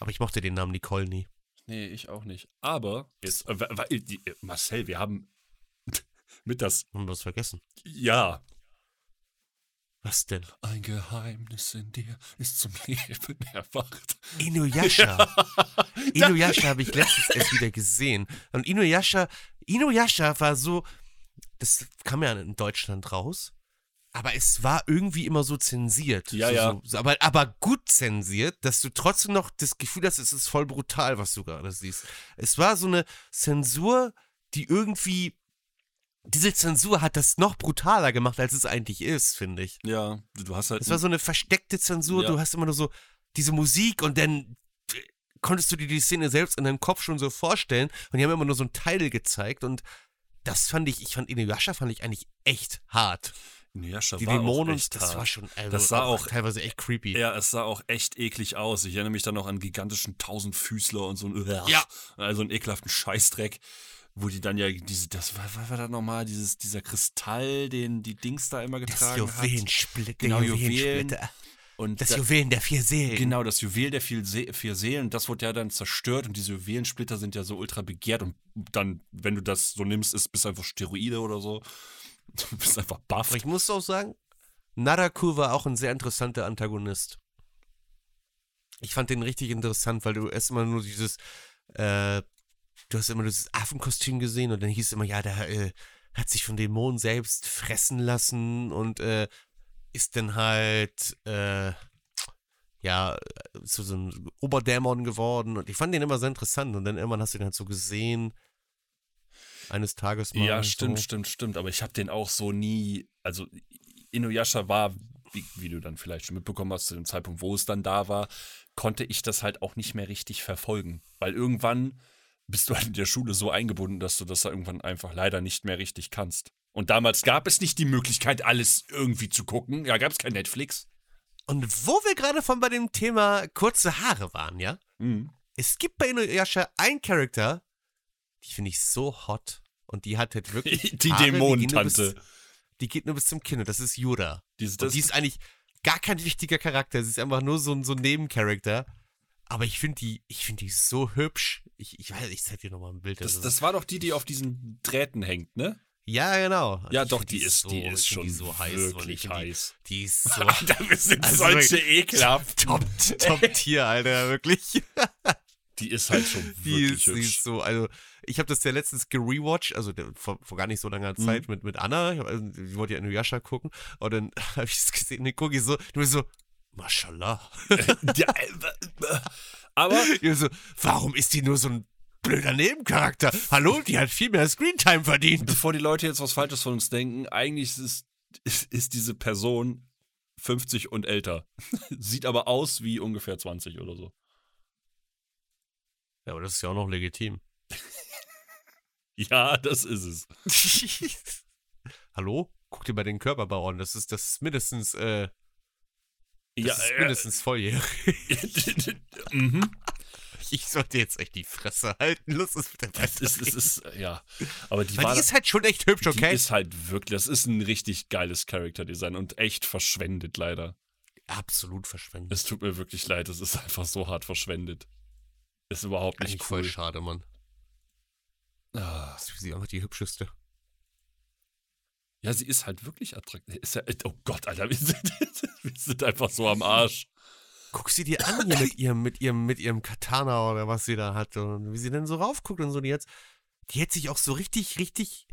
Aber ich mochte den Namen Nicole nie. Nee, ich auch nicht. Aber, jetzt, äh, wa- die, äh, Marcel, wir haben mit das, Haben wir was vergessen? ja. Was denn? Ein Geheimnis in dir ist zum Leben erwacht. Inuyasha. Inuyasha habe ich letztens erst wieder gesehen. Und Inuyasha, Inuyasha war so, das kam ja in Deutschland raus, aber es war irgendwie immer so zensiert. Ja, so, ja. So, aber, aber gut zensiert, dass du trotzdem noch das Gefühl hast, es ist voll brutal, was du gerade siehst. Es war so eine Zensur, die irgendwie, diese Zensur hat das noch brutaler gemacht, als es eigentlich ist, finde ich. Ja, du hast halt. Es war so eine versteckte Zensur. Ja. Du hast immer nur so diese Musik und dann äh, konntest du dir die Szene selbst in deinem Kopf schon so vorstellen. Und die haben immer nur so einen Teil gezeigt. Und das fand ich, ich fand Inuyasha fand ich eigentlich echt hart. Inuyasha Die war auch Dämonen, echt das hart. war schon also Das sah auch- teilweise echt creepy. Ja, es sah auch echt eklig aus. Ich erinnere mich dann noch an gigantischen Tausendfüßler und so ein, Ja. also einen ekelhaften Scheißdreck, wo die dann ja diese, das war, was war das nochmal, dieses, dieser Kristall, den die Dings da immer das getragen hat. Juwelensplitter, Genau, der Juwelen. Juwelensplitter. Und Das da, Juwelen der vier Seelen. Genau, das Juwel der vier, See vier Seelen, das wurde ja dann zerstört und diese Juwelensplitter sind ja so ultra begehrt und dann, wenn du das so nimmst, ist bist du einfach Steroide oder so. Du bist einfach baff. Ich muss auch sagen, Naraku war auch ein sehr interessanter Antagonist. Ich fand den richtig interessant, weil du erst immer nur dieses, äh, du hast immer dieses Affenkostüm gesehen und dann hieß es immer, ja, der äh, hat sich von Dämonen selbst fressen lassen und äh, ist dann halt, äh, ja, zu so einem Oberdämon geworden und ich fand den immer sehr interessant und dann irgendwann hast du ihn halt so gesehen, eines Tages mal. Ja, stimmt, so. stimmt, stimmt. Aber ich habe den auch so nie. Also, Inuyasha war, wie, wie du dann vielleicht schon mitbekommen hast, zu dem Zeitpunkt, wo es dann da war, konnte ich das halt auch nicht mehr richtig verfolgen. Weil irgendwann bist du halt in der Schule so eingebunden, dass du das da irgendwann einfach leider nicht mehr richtig kannst. Und damals gab es nicht die Möglichkeit, alles irgendwie zu gucken. Ja, gab es kein Netflix. Und wo wir gerade von bei dem Thema kurze Haare waren, ja? Mhm. Es gibt bei Inuyasha einen Charakter, die finde ich so hot. Und die hat halt wirklich. Die Haare, Dämonentante. bis- Die geht nur bis zum Kinn und das ist Yoda. Und das, die ist eigentlich gar kein wichtiger Charakter. Sie ist einfach nur so ein, so ein Nebencharakter. Aber ich finde die, ich finde die so hübsch. Ich, ich weiß, ich zeig dir nochmal ein Bild. das, Also- das war doch die, die auf diesen Drähten hängt, ne? ja, genau. Ja, Ich doch, find die ist, so, die ist schon die so heiß. wirklich heiß. Die, die ist so Alter, wir sind Also solche ekelhaft. top, top Tier, Alter, wirklich. Die ist halt schon Die wirklich ist, die hübsch. ist so, also ich habe das ja letztens gerewatcht, also vor, vor gar nicht so langer Zeit mit, mit Anna. Ich, hab, also, ich wollte ja Inuyasha gucken und dann habe ich es gesehen, dann gucke ich so, du bist so, Mashallah. Ja, äh, aber so, warum ist die nur so ein blöder Nebencharakter? Hallo, die hat viel mehr Screentime verdient. bevor die Leute jetzt was Falsches von uns denken, eigentlich ist, ist, ist diese Person 50 und älter. Sieht aber aus wie ungefähr 20 oder so. Ja, aber das ist ja auch noch legitim. Ja, das ist es. Hallo? Guck dir mal den Körperbau an. Das ist, das ist mindestens, äh, Ja, ist äh, mindestens volljährig. mhm. Ich sollte jetzt echt die Fresse halten. Los ist mit der Es ist, es ist, ja. Aber die Weil war die ist halt schon echt hübsch, die okay? ist halt wirklich, das ist ein richtig geiles Charakterdesign und echt verschwendet leider. absolut verschwendet. Es tut mir wirklich leid, es ist einfach so hart verschwendet. Ist überhaupt Eigentlich nicht voll cool. schade, Mann. Ah. Das ist sie einfach die hübscheste. Ja, sie ist halt wirklich attraktiv. Ist ja, oh Gott, Alter, wir sind, wir sind einfach so am Arsch. Guck sie dir an hier mit ihrem, mit ihrem, mit ihrem Katana oder was sie da hat und wie sie denn so raufguckt und so. Die, jetzt, die hat sich auch so richtig, richtig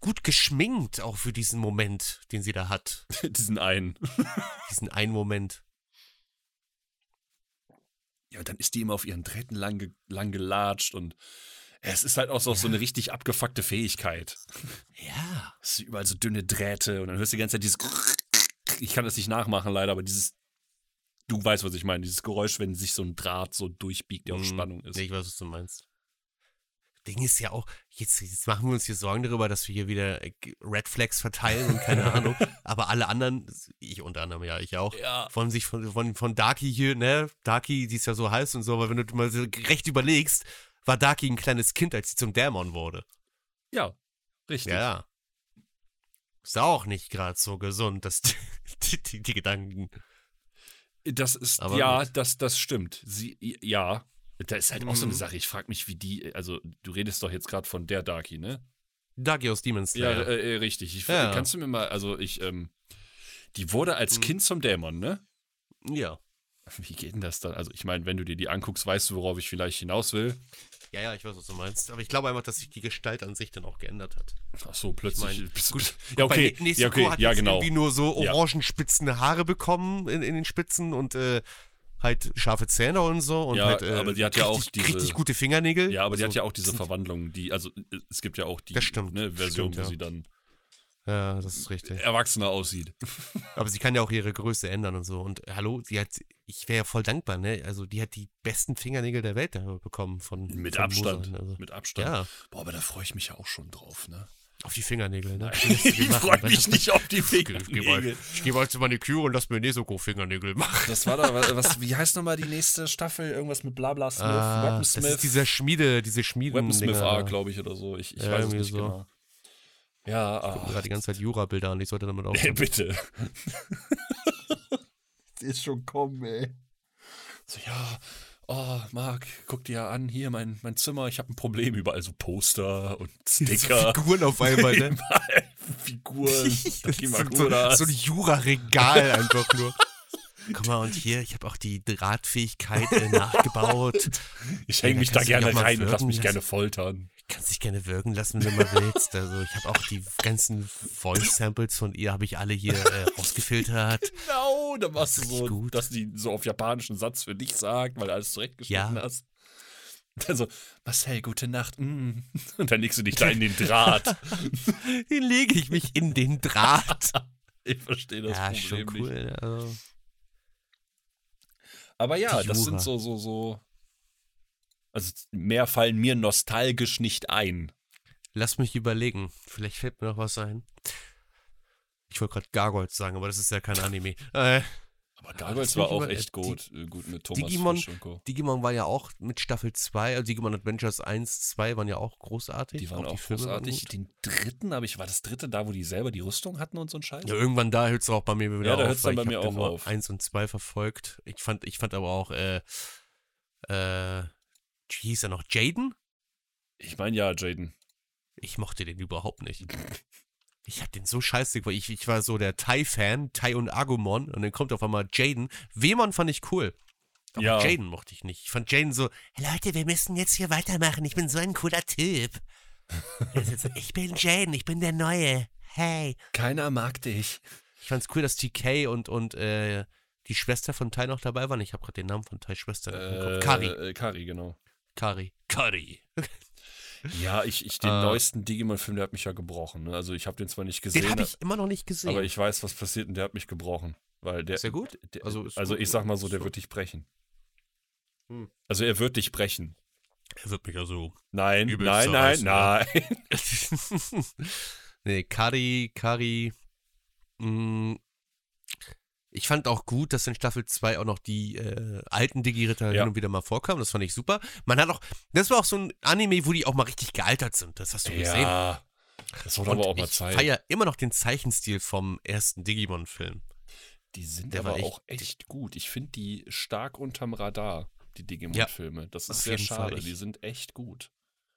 gut geschminkt, auch für diesen Moment, den sie da hat. Diesen einen. Diesen einen Moment. Ja, und dann ist die immer auf ihren Drähten lang, lang gelatscht und es ist halt auch so, so eine richtig abgefuckte Fähigkeit. Ja. Es sind überall so dünne Drähte und dann hörst du die ganze Zeit dieses. Ich kann das nicht nachmachen, leider, aber dieses. Du weißt, was ich meine. Dieses Geräusch, wenn sich so ein Draht so durchbiegt, der auf Hm, Spannung ist. Ich weiß, was du meinst. Ding ist ja auch, jetzt, jetzt machen wir uns hier Sorgen darüber, dass wir hier wieder äh, Red Flags verteilen und keine Ahnung. Aber alle anderen, ich unter anderem, ja, ich auch, Ja. von sich, von, von, von Darky hier, ne? Darky, die ist ja so heiß und so, aber wenn du mal so recht überlegst, war Darky ein kleines Kind, als sie zum Dämon wurde. Ja, richtig. Ja. Ist auch nicht gerade so gesund, dass die, die, die, die Gedanken. Das ist, Aber ja, gut. das, das stimmt. Sie, ja. Da ist halt auch so eine Mhm. Sache. Ich frage mich, wie die, also du redest doch jetzt gerade von der Darky, ne? Darky aus Demon Ja, Slayer. äh, äh, richtig. Ich, Ja. Kannst du mir mal, also ich, ähm, die wurde als Mhm. Kind zum Dämon, ne? ja. Wie geht denn das dann? Also ich meine, wenn du dir die anguckst, weißt du, worauf ich vielleicht hinaus will. Ja, ja, ich weiß, was du meinst. Aber ich glaube einfach, dass sich die Gestalt an sich dann auch geändert hat. Ach so, plötzlich. Ich mein, gut, ja, okay. Bei Ja, okay. hat Ja, genau. irgendwie nur so Ja. orangenspitzende Haare bekommen in, in den Spitzen und äh, halt scharfe Zähne und so. Und Ja, halt, äh, aber die hat ja auch richtig, diese- richtig gute Fingernägel. Ja, aber die Also, hat ja auch diese Verwandlung, die, also äh, es gibt ja auch die ne, Version, stimmt, wo ja. sie dann Ja, das ist richtig. erwachsener aussieht. Aber sie kann ja auch ihre Größe ändern und so. Und hallo, sie hat, ich wäre ja voll dankbar, ne? Also die hat die besten Fingernägel der Welt bekommen von Mit von Abstand. Also. Mit Abstand. Ja, Boah, aber da freue ich mich ja auch schon drauf, ne? auf die Fingernägel, ne? Ich freue mich nicht auf die Ich gehe mal, Fingernägel. ich geh mal zur Maniküre und lass mir Nesoko-Fingernägel machen. Das war da, was, wie heißt nochmal die nächste Staffel? Irgendwas mit Blabla Smith, Ah, das Weaponsmith. ist dieser Schmiede, diese Schmieden. Weaponsmith A, glaube ich, oder so. Ich, ich Ja, weiß es nicht so. genau. Ja, Ich gucke ah, gerade die ganze Zeit Jura-Bilder an, ich sollte damit ey, aufhören. bitte. Die ist schon kommen, ey. So, ja, oh, Marc, guck dir an, hier mein, mein Zimmer, ich habe ein Problem, überall so Poster und Sticker. Figuren auf einmal, ne? Überall Figuren, so, so, Dakimakuras. so ein Jura-Regal einfach nur. Guck mal, und hier, ich habe auch die Drahtfähigkeit äh, nachgebaut. Ich hänge da mich da kannst du gerne doch mal rein und lass wirken mich lassen. gerne foltern. Kannst dich gerne wirken lassen, wenn du mal willst. Also ich habe auch die ganzen Voice-Samples von ihr, habe ich alle hier äh, rausgefiltert. Genau, dann machst du so, gut. dass die so auf japanischen Satz für dich sagt, weil du alles zurechtgeschnitten Ja. hast. Also, Marcel, gute Nacht. mm. Und dann legst du dich da in den Draht. Den lege ich mich in den Draht. Ich verstehe das ja, Problem schon nicht. cool. Also, Aber ja, das sind so, so, so. Also mehr fallen mir nostalgisch nicht ein. lass mich überlegen. Vielleicht fällt mir noch was ein. Ich wollte gerade Gargoyles sagen, aber das ist ja kein Anime. Äh, Aber Gargoyles war auch echt die- gut. äh, gut mit Thomas Digimon-. Digimon war ja auch mit Staffel 2, also Digimon Adventures 1, 2 waren ja auch großartig. Die waren auch, Filme waren großartig. gut. Den dritten habe ich, war das dritte da, wo die selber die Rüstung hatten und so ein Scheiß? Ja, irgendwann da hört es auch bei mir wieder Ja, da auf. hört's dann weil bei ich mir auch dann nur auf. Eins und zwei verfolgt. Ich fand, ich fand aber auch, äh, äh, hieß er noch? Jaden? Ich meine ja, Jaden. Ich mochte den überhaupt nicht. Ich hab den so scheiße, weil ich, ich war so der Tai-Fan, Tai und Agumon, und dann kommt auf einmal Jaden. Wemon fand ich cool. Aber Ja. Jaden mochte ich nicht. Ich fand Jaden so, Leute, wir müssen jetzt hier weitermachen. Ich bin so ein cooler Typ. ich bin Jaden, ich bin der Neue. Hey. Keiner mag dich. Ich fand's cool, dass TK und, und äh, die Schwester von Tai noch dabei waren. Ich habe gerade den Namen von Tai Schwester nicht im Kopf. Kari. Äh, Kari, genau. Kari. Kari. Ja, ich, ich den Äh. neuesten Digimon-Film, der hat mich ja gebrochen. Ne? Also ich habe den zwar nicht gesehen, Den habe ich immer noch nicht gesehen. aber ich weiß, was passiert und der hat mich gebrochen. Weil der, Ist der gut? Der, Also also ist gut. ich sag mal so, der So. wird dich brechen. Hm. Also er wird dich brechen. er wird mich ja so. Nein, nein, nein, zerreißen, nein. nee, Kari, Kari. Mh, ich fand auch gut, dass in Staffel 2 auch noch die äh, alten Digi-Ritter Ja. hin und wieder mal vorkamen. Das fand ich super. Man hat auch, das war auch so ein Anime, wo die auch mal richtig gealtert sind. Das hast du gesehen. Ja, das wurde aber auch mal ich Zeit. feiere immer noch den Zeichenstil vom ersten Digimon-Film. Die sind Der aber war echt- auch echt gut. Ich finde die stark unterm Radar, die Digimon-Filme. Das ist sehr Fall. schade. Ich- Die sind echt gut.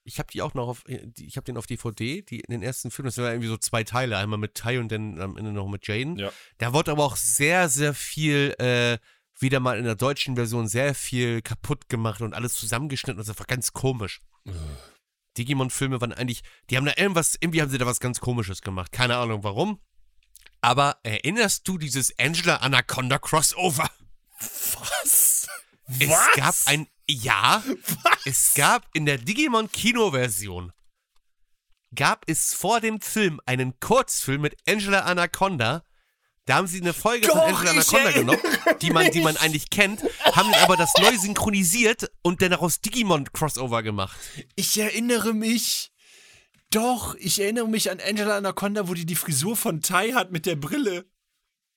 Ich habe die auch noch auf, äh, ich habe den auf DVD, die in den ersten Film, das waren irgendwie so zwei Teile, einmal mit Tai und dann am Ende noch mit Jane. Ja. Da wurde aber auch sehr, sehr viel, äh, wieder mal in der deutschen Version sehr viel kaputt gemacht und alles zusammengeschnitten und das war ganz komisch. Digimon-Filme waren eigentlich, die haben da irgendwas, irgendwie haben sie da was ganz komisches gemacht. Keine Ahnung warum. Aber erinnerst du dieses Angela Anaconda Crossover? Was? Es Was? gab ein, ja, es gab in der Digimon Kinoversion, gab es vor dem Film einen Kurzfilm mit Angela Anaconda. Da haben sie eine Folge von Doch, Angela ich Anaconda genommen, die man, die man eigentlich kennt, haben aber das neu synchronisiert und dann daraus Digimon Crossover gemacht. Ich erinnere mich. Doch, ich erinnere mich an Angela Anaconda, wo die die Frisur von Tai hat mit der Brille.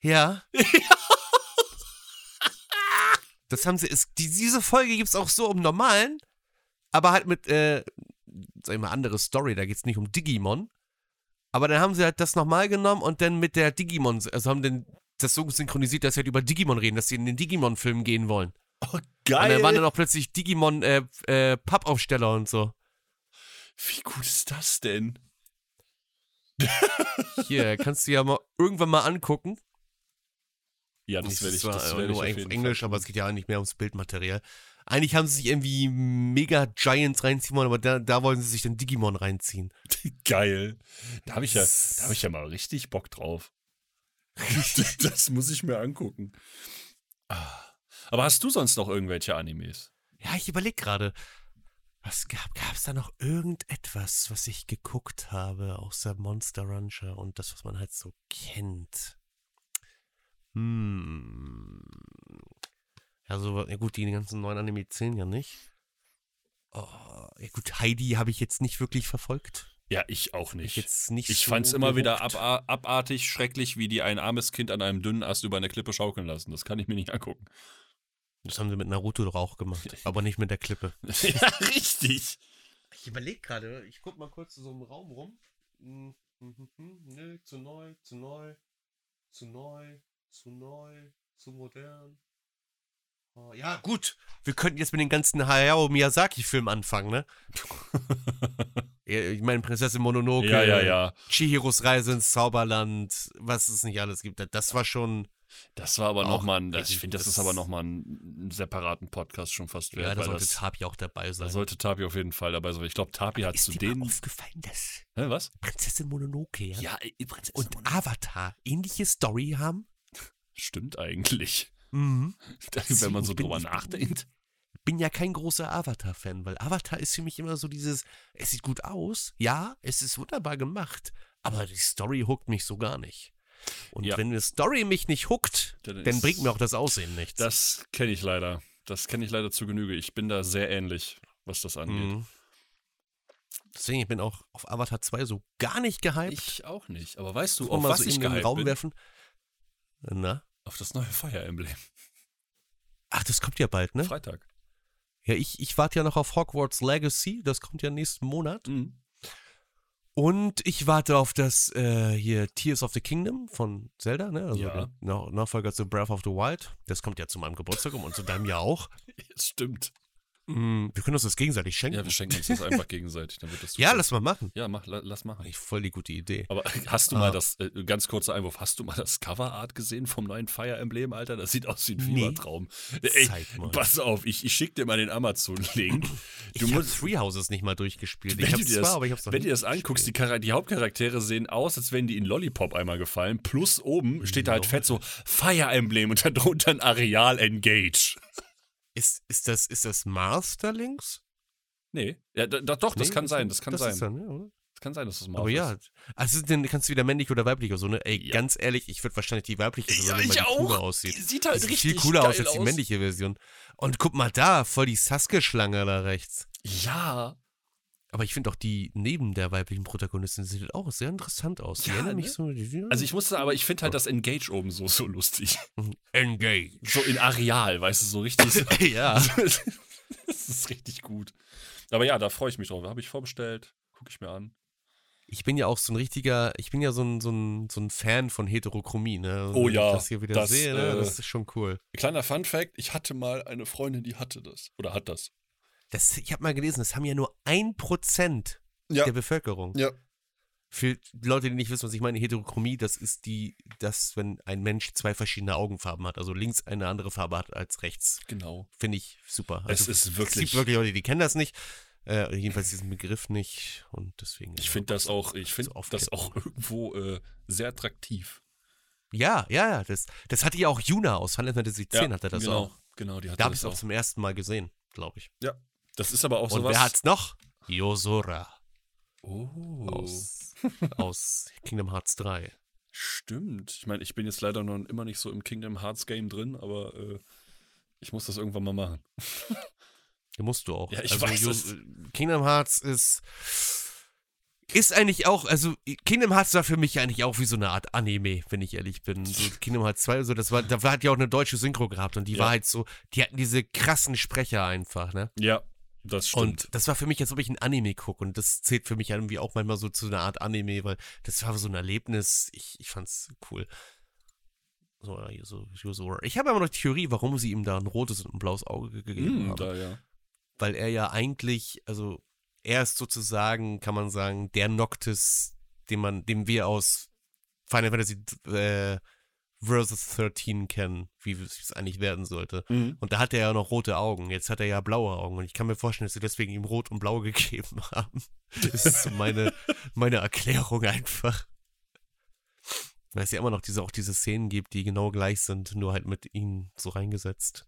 Ja. Das haben sie, es, die, diese Folge gibt es auch so im Normalen, aber halt mit, äh, sag ich mal, andere Story, da geht es nicht um Digimon. Aber dann haben sie halt das nochmal genommen und dann mit der Digimon, also haben dann das so synchronisiert, dass sie halt über Digimon reden, dass sie in den Digimon-Film gehen wollen. Oh, Und dann waren geil. dann auch plötzlich Digimon äh, äh, Pappaufsteller und so. Wie gut ist das denn? Hier, kannst du ja mal irgendwann mal angucken. Ja, das Nicht, werde ich, das äh, werde ich nur auf Englisch, Fall. aber es geht ja eigentlich mehr ums Bildmaterial. Eigentlich haben sie sich irgendwie Mega Giants reinziehen wollen, aber da, da wollen sie sich dann Digimon reinziehen. Geil. Da habe ich, ja, da hab ich ja mal richtig Bock drauf. das muss ich mir angucken. Ah. Aber hast du sonst noch irgendwelche Animes? Ja, ich überlege gerade, was gab es da noch irgendetwas, was ich geguckt habe, außer Monster Rancher und das, was man halt so kennt? Hm. Ja, so, ja gut, die ganzen neuen Anime zählen ja nicht. Oh, ja gut, Heidi habe ich jetzt nicht wirklich verfolgt. Ja, ich auch Ich nicht. jetzt nicht Ich so fand's immer wieder ab, abartig, schrecklich, wie die ein armes Kind an einem dünnen Ast über eine Klippe schaukeln lassen. Das kann ich mir nicht angucken. Das haben sie mit Naruto doch auch gemacht, aber nicht mit der Klippe. ja, richtig. Ich überlege gerade, ich guck mal kurz so im Raum rum. Hm, hm, hm, hm, Nö, zu neu, zu neu, zu neu, zu neu, zu modern. Oh, ja, gut. Wir könnten jetzt mit den ganzen Hayao Miyazaki-Filmen anfangen, ne? Ich meine, Prinzessin Mononoke, Ja, ja, ja. Chihiros Reise ins Zauberland, was es nicht alles gibt. Das war schon. Das war aber nochmal ein, ich finde, das, das- ist aber nochmal einen separaten Podcast schon fast wert. Ja, da sollte das, Tabi auch dabei sein. da sollte Tabi auf jeden Fall dabei sein. Ich glaube, Tabi hat zu denen. mal aufgefallen, dass Hä, was? Prinzessin Mononoke ja, Ja, ey, Prinzessin und Mononoke. Avatar ähnliche Story haben? Stimmt eigentlich. Mhm. Wenn man so drüber ich bin- nachdenkt. bin ja kein großer Avatar-Fan, weil Avatar ist für mich immer so dieses, es sieht gut aus, ja, es ist wunderbar gemacht, aber die Story hookt mich so gar nicht. Und Ja. wenn eine Story mich nicht hookt, Dann dann bringt mir auch das Aussehen nichts. Das kenne ich leider. Das kenne ich leider zu Genüge. Ich bin da sehr ähnlich, was das angeht. Mhm. Deswegen, ich bin auch auf Avatar 2 so gar nicht gehypt. Ich auch nicht. Aber weißt du, Kann auf mal was so ich in den Raum bin? werfen. Na? Auf das neue Fire Emblem. Ach, das kommt ja bald, ne? Freitag. Ja, ich, ich warte ja noch auf Hogwarts Legacy, das kommt ja nächsten Monat. Mhm. Und ich warte auf das äh, hier Tears of the Kingdom von Zelda, ne? Also Ja. Nachfolger zu Breath of the Wild. Das kommt ja zu meinem Geburtstag um und zu deinem ja auch. Das stimmt. Mm, wir können uns das gegenseitig schenken. Ja, wir schenken uns das einfach gegenseitig. Dann wird das Ja, lass mal machen. Ja, mach, la, lass machen. Eigentlich voll die gute Idee. Aber hast du Ah. mal das, äh, ganz kurzer Einwurf, hast du mal das Coverart gesehen vom neuen Fire Emblem, Alter? Das sieht aus wie ein Nee. Fiebertraum. Ey, Zeig mal. pass auf, ich, ich schick dir mal den Amazon-Link. Ich Du habe musst, Three Houses nicht mal durchgespielt. wenn Ich hab's dir zwar, das, aber ich hab's noch wenn nicht du dir das anguckst, die, die Hauptcharaktere sehen aus, als wären die in Lollipop einmal gefallen. Plus oben steht da halt fett so Fire Emblem und darunter ein Areal Engage. Ist, ist, das, ist das Masterlinks? Nee, ja, da, doch, das Nee, kann sein, das kann das sein. Ist dann, ja, oder? Das kann sein, dass das mal Aber ja, also dann kannst du wieder männlich oder weiblich oder so, ne? Ey, Ja. ganz ehrlich, ich würde wahrscheinlich die weibliche Version Ja, weil die cooler auch. aussieht. Sieht halt sieht richtig viel cooler aus als die männliche Version. Und guck mal da, voll die Sasuke-Schlange da rechts. Ja, Aber ich finde auch die neben der weiblichen Protagonistin sieht auch sehr interessant aus. Die Ja, mich ne? so. Die, also ich musste, aber ich finde halt das Engage oben so, so lustig. Engage. So in Areal, weißt du, so richtig. so- ja. das ist richtig gut. Aber ja, da freue ich mich drauf. Habe ich vorbestellt, gucke ich mir an. Ich bin ja auch so ein richtiger, ich bin ja so ein, so ein, so ein Fan von Heterochromie, ne? Und Oh wenn ja, Ich das hier wieder das, sehe, ne? äh, Das ist schon cool. Kleiner Fun Fact: Ich hatte mal eine Freundin, die hatte das. Oder hat das. Das, ich habe mal gelesen, das haben ja nur ein Prozent Ja. der Bevölkerung. Ja. Für Leute, die nicht wissen, was ich meine, Heterochromie, das ist die, das, wenn ein Mensch zwei verschiedene Augenfarben hat, also links eine andere Farbe hat als rechts. Genau. Finde ich super. Es Also, ist Es wirklich. gibt wirklich Leute, die kennen das nicht. Äh, jedenfalls diesen Begriff nicht. Und deswegen. Ich finde das auch, ich finde So das auch irgendwo äh, sehr attraktiv. Ja, ja, ja. Das, das hatte ja auch Yuna aus Final Fantasy X, Ja, hatte das genau. auch. Genau, die hat Da habe ich es auch zum ersten Mal gesehen, glaube ich. Ja, das ist aber auch Und sowas. wer hat's noch? Yosora oh, aus, aus Kingdom Hearts 3. stimmt. Ich meine, ich bin jetzt leider noch immer nicht so im Kingdom Hearts Game drin, aber äh, ich muss das irgendwann mal machen. Musst du auch. Ja, ich also, weiß Yo- es. Kingdom Hearts ist ist eigentlich auch, also Kingdom Hearts war für mich eigentlich auch wie so eine Art Anime, wenn ich ehrlich bin. So Kingdom Hearts 2, so, das war, da hat ja auch eine deutsche Synchro gehabt und die Ja. war halt so, die hatten diese krassen Sprecher einfach, ne? Ja, das stimmt. Und das war für mich, als ob ich ein Anime gucke. Und das zählt für mich irgendwie auch manchmal so zu einer Art Anime, weil das war so ein Erlebnis. Ich, ich fand's cool. So, ja, so, so. Ich habe aber noch die Theorie, warum sie ihm da ein rotes und ein blaues Auge ge- gegeben Hm, haben. da, ja. Weil er ja eigentlich, also er ist sozusagen, kann man sagen, der Noctis, den man, den wir aus Final Fantasy äh, Versus 13 kennen, wie es eigentlich werden sollte. Mhm. Und da hat er ja noch rote Augen. Jetzt hat er ja blaue Augen. Und ich kann mir vorstellen, dass sie deswegen ihm rot und blau gegeben haben. Das ist so meine, meine Erklärung einfach. Weil es ja immer noch diese, auch diese Szenen gibt, die genau gleich sind, nur halt mit ihnen so reingesetzt.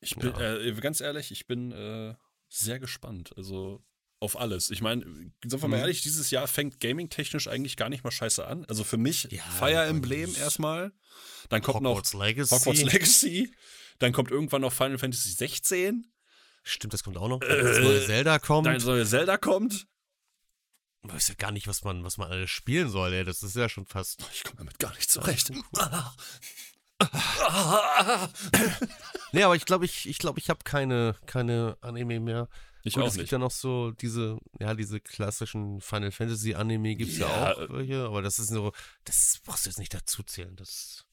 Ich bin, Ja. äh, ganz ehrlich, ich bin äh, sehr gespannt. Also auf alles. Ich meine, sind wir mal Mhm. ehrlich, dieses Jahr fängt gaming-technisch eigentlich gar nicht mal scheiße an. Also für mich Ja, Fire Emblem erstmal. Dann kommt Hogwarts noch Legacy. Hogwarts Legacy. Dann kommt irgendwann noch Final Fantasy 16. Stimmt, das kommt auch noch. Wenn das neue Zelda kommt. Dann neue Zelda kommt. Ich weiß ja gar nicht, was man, was man alles spielen soll, ey. Das ist ja schon fast. Ich komme damit gar nicht zurecht. Nee, aber ich glaube, ich, ich, glaub, ich habe keine, keine Anime mehr. Ich Gut, auch es gibt nicht. ja noch so diese, ja, diese klassischen Final Fantasy Anime gibt's ja, Ja, auch welche, aber das ist so, das brauchst du jetzt nicht dazu zählen. Das,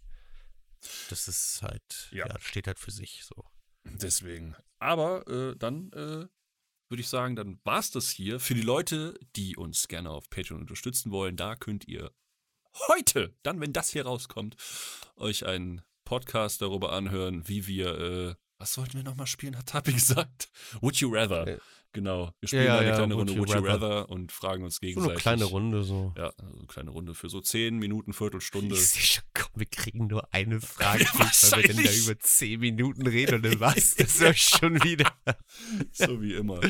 das ist halt, Ja. ja, steht halt für sich so. Deswegen. Aber äh, dann äh, würde ich sagen, dann war es das hier. Für die Leute, die uns gerne auf Patreon unterstützen wollen, da könnt ihr heute, dann, wenn das hier rauskommt, euch einen Podcast darüber anhören, wie wir, äh, was sollten wir nochmal spielen, hat Tapi gesagt? Would you rather? Äh, Genau. Wir spielen ja, eine ja, kleine Would Runde Would you Rather. rather und fragen uns So gegenseitig. eine kleine Runde so. Ja, also eine kleine Runde für so 10 Minuten, Viertelstunde. Ich schon, komm, wir kriegen nur eine Frage, weil wir dann da über zehn Minuten reden und dann war's das ja schon wieder. so wie immer.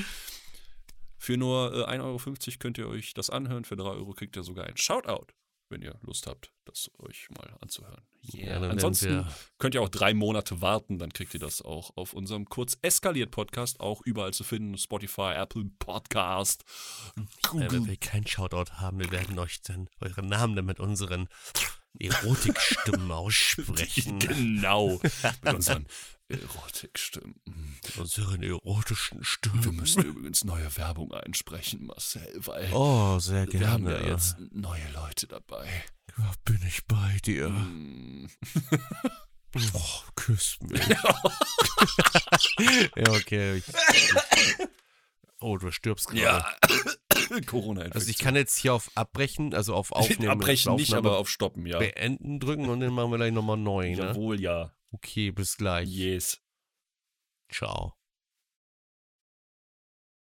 Für nur äh, 1,50 Euro könnt ihr euch das anhören. Für 3 Euro kriegt ihr sogar ein Shoutout, wenn ihr Lust habt, das euch mal anzuhören. Ja, Yeah. werden Ansonsten könnt ihr auch drei Monate warten, dann kriegt ihr das auch auf unserem kurz eskaliert Podcast, auch überall zu finden. Spotify, Apple Podcast, Ja, Google. wenn wir keinen Shoutout haben, wir werden euch dann euren Namen dann mit unseren Erotikstimmen aussprechen. Genau, mit unseren Erotikstimmen. Mit unseren erotischen Wir Stimmen. müssen übrigens neue Werbung einsprechen, Marcel, weil Oh, sehr gerne. wir haben ja jetzt neue Leute dabei. Ja, bin ich bei dir. Mm. Oh, küss mich. ja, okay. Ich, oh, du stirbst gerade. Ja, corona Also ich kann jetzt hier auf Abbrechen, also auf Aufnehmen. Abbrechen nicht, Aufnahme aber auf Stoppen, ja. Beenden drücken und dann machen wir gleich nochmal neu, ne? Jawohl, ja. Okay, bis gleich. Yes. Ciao.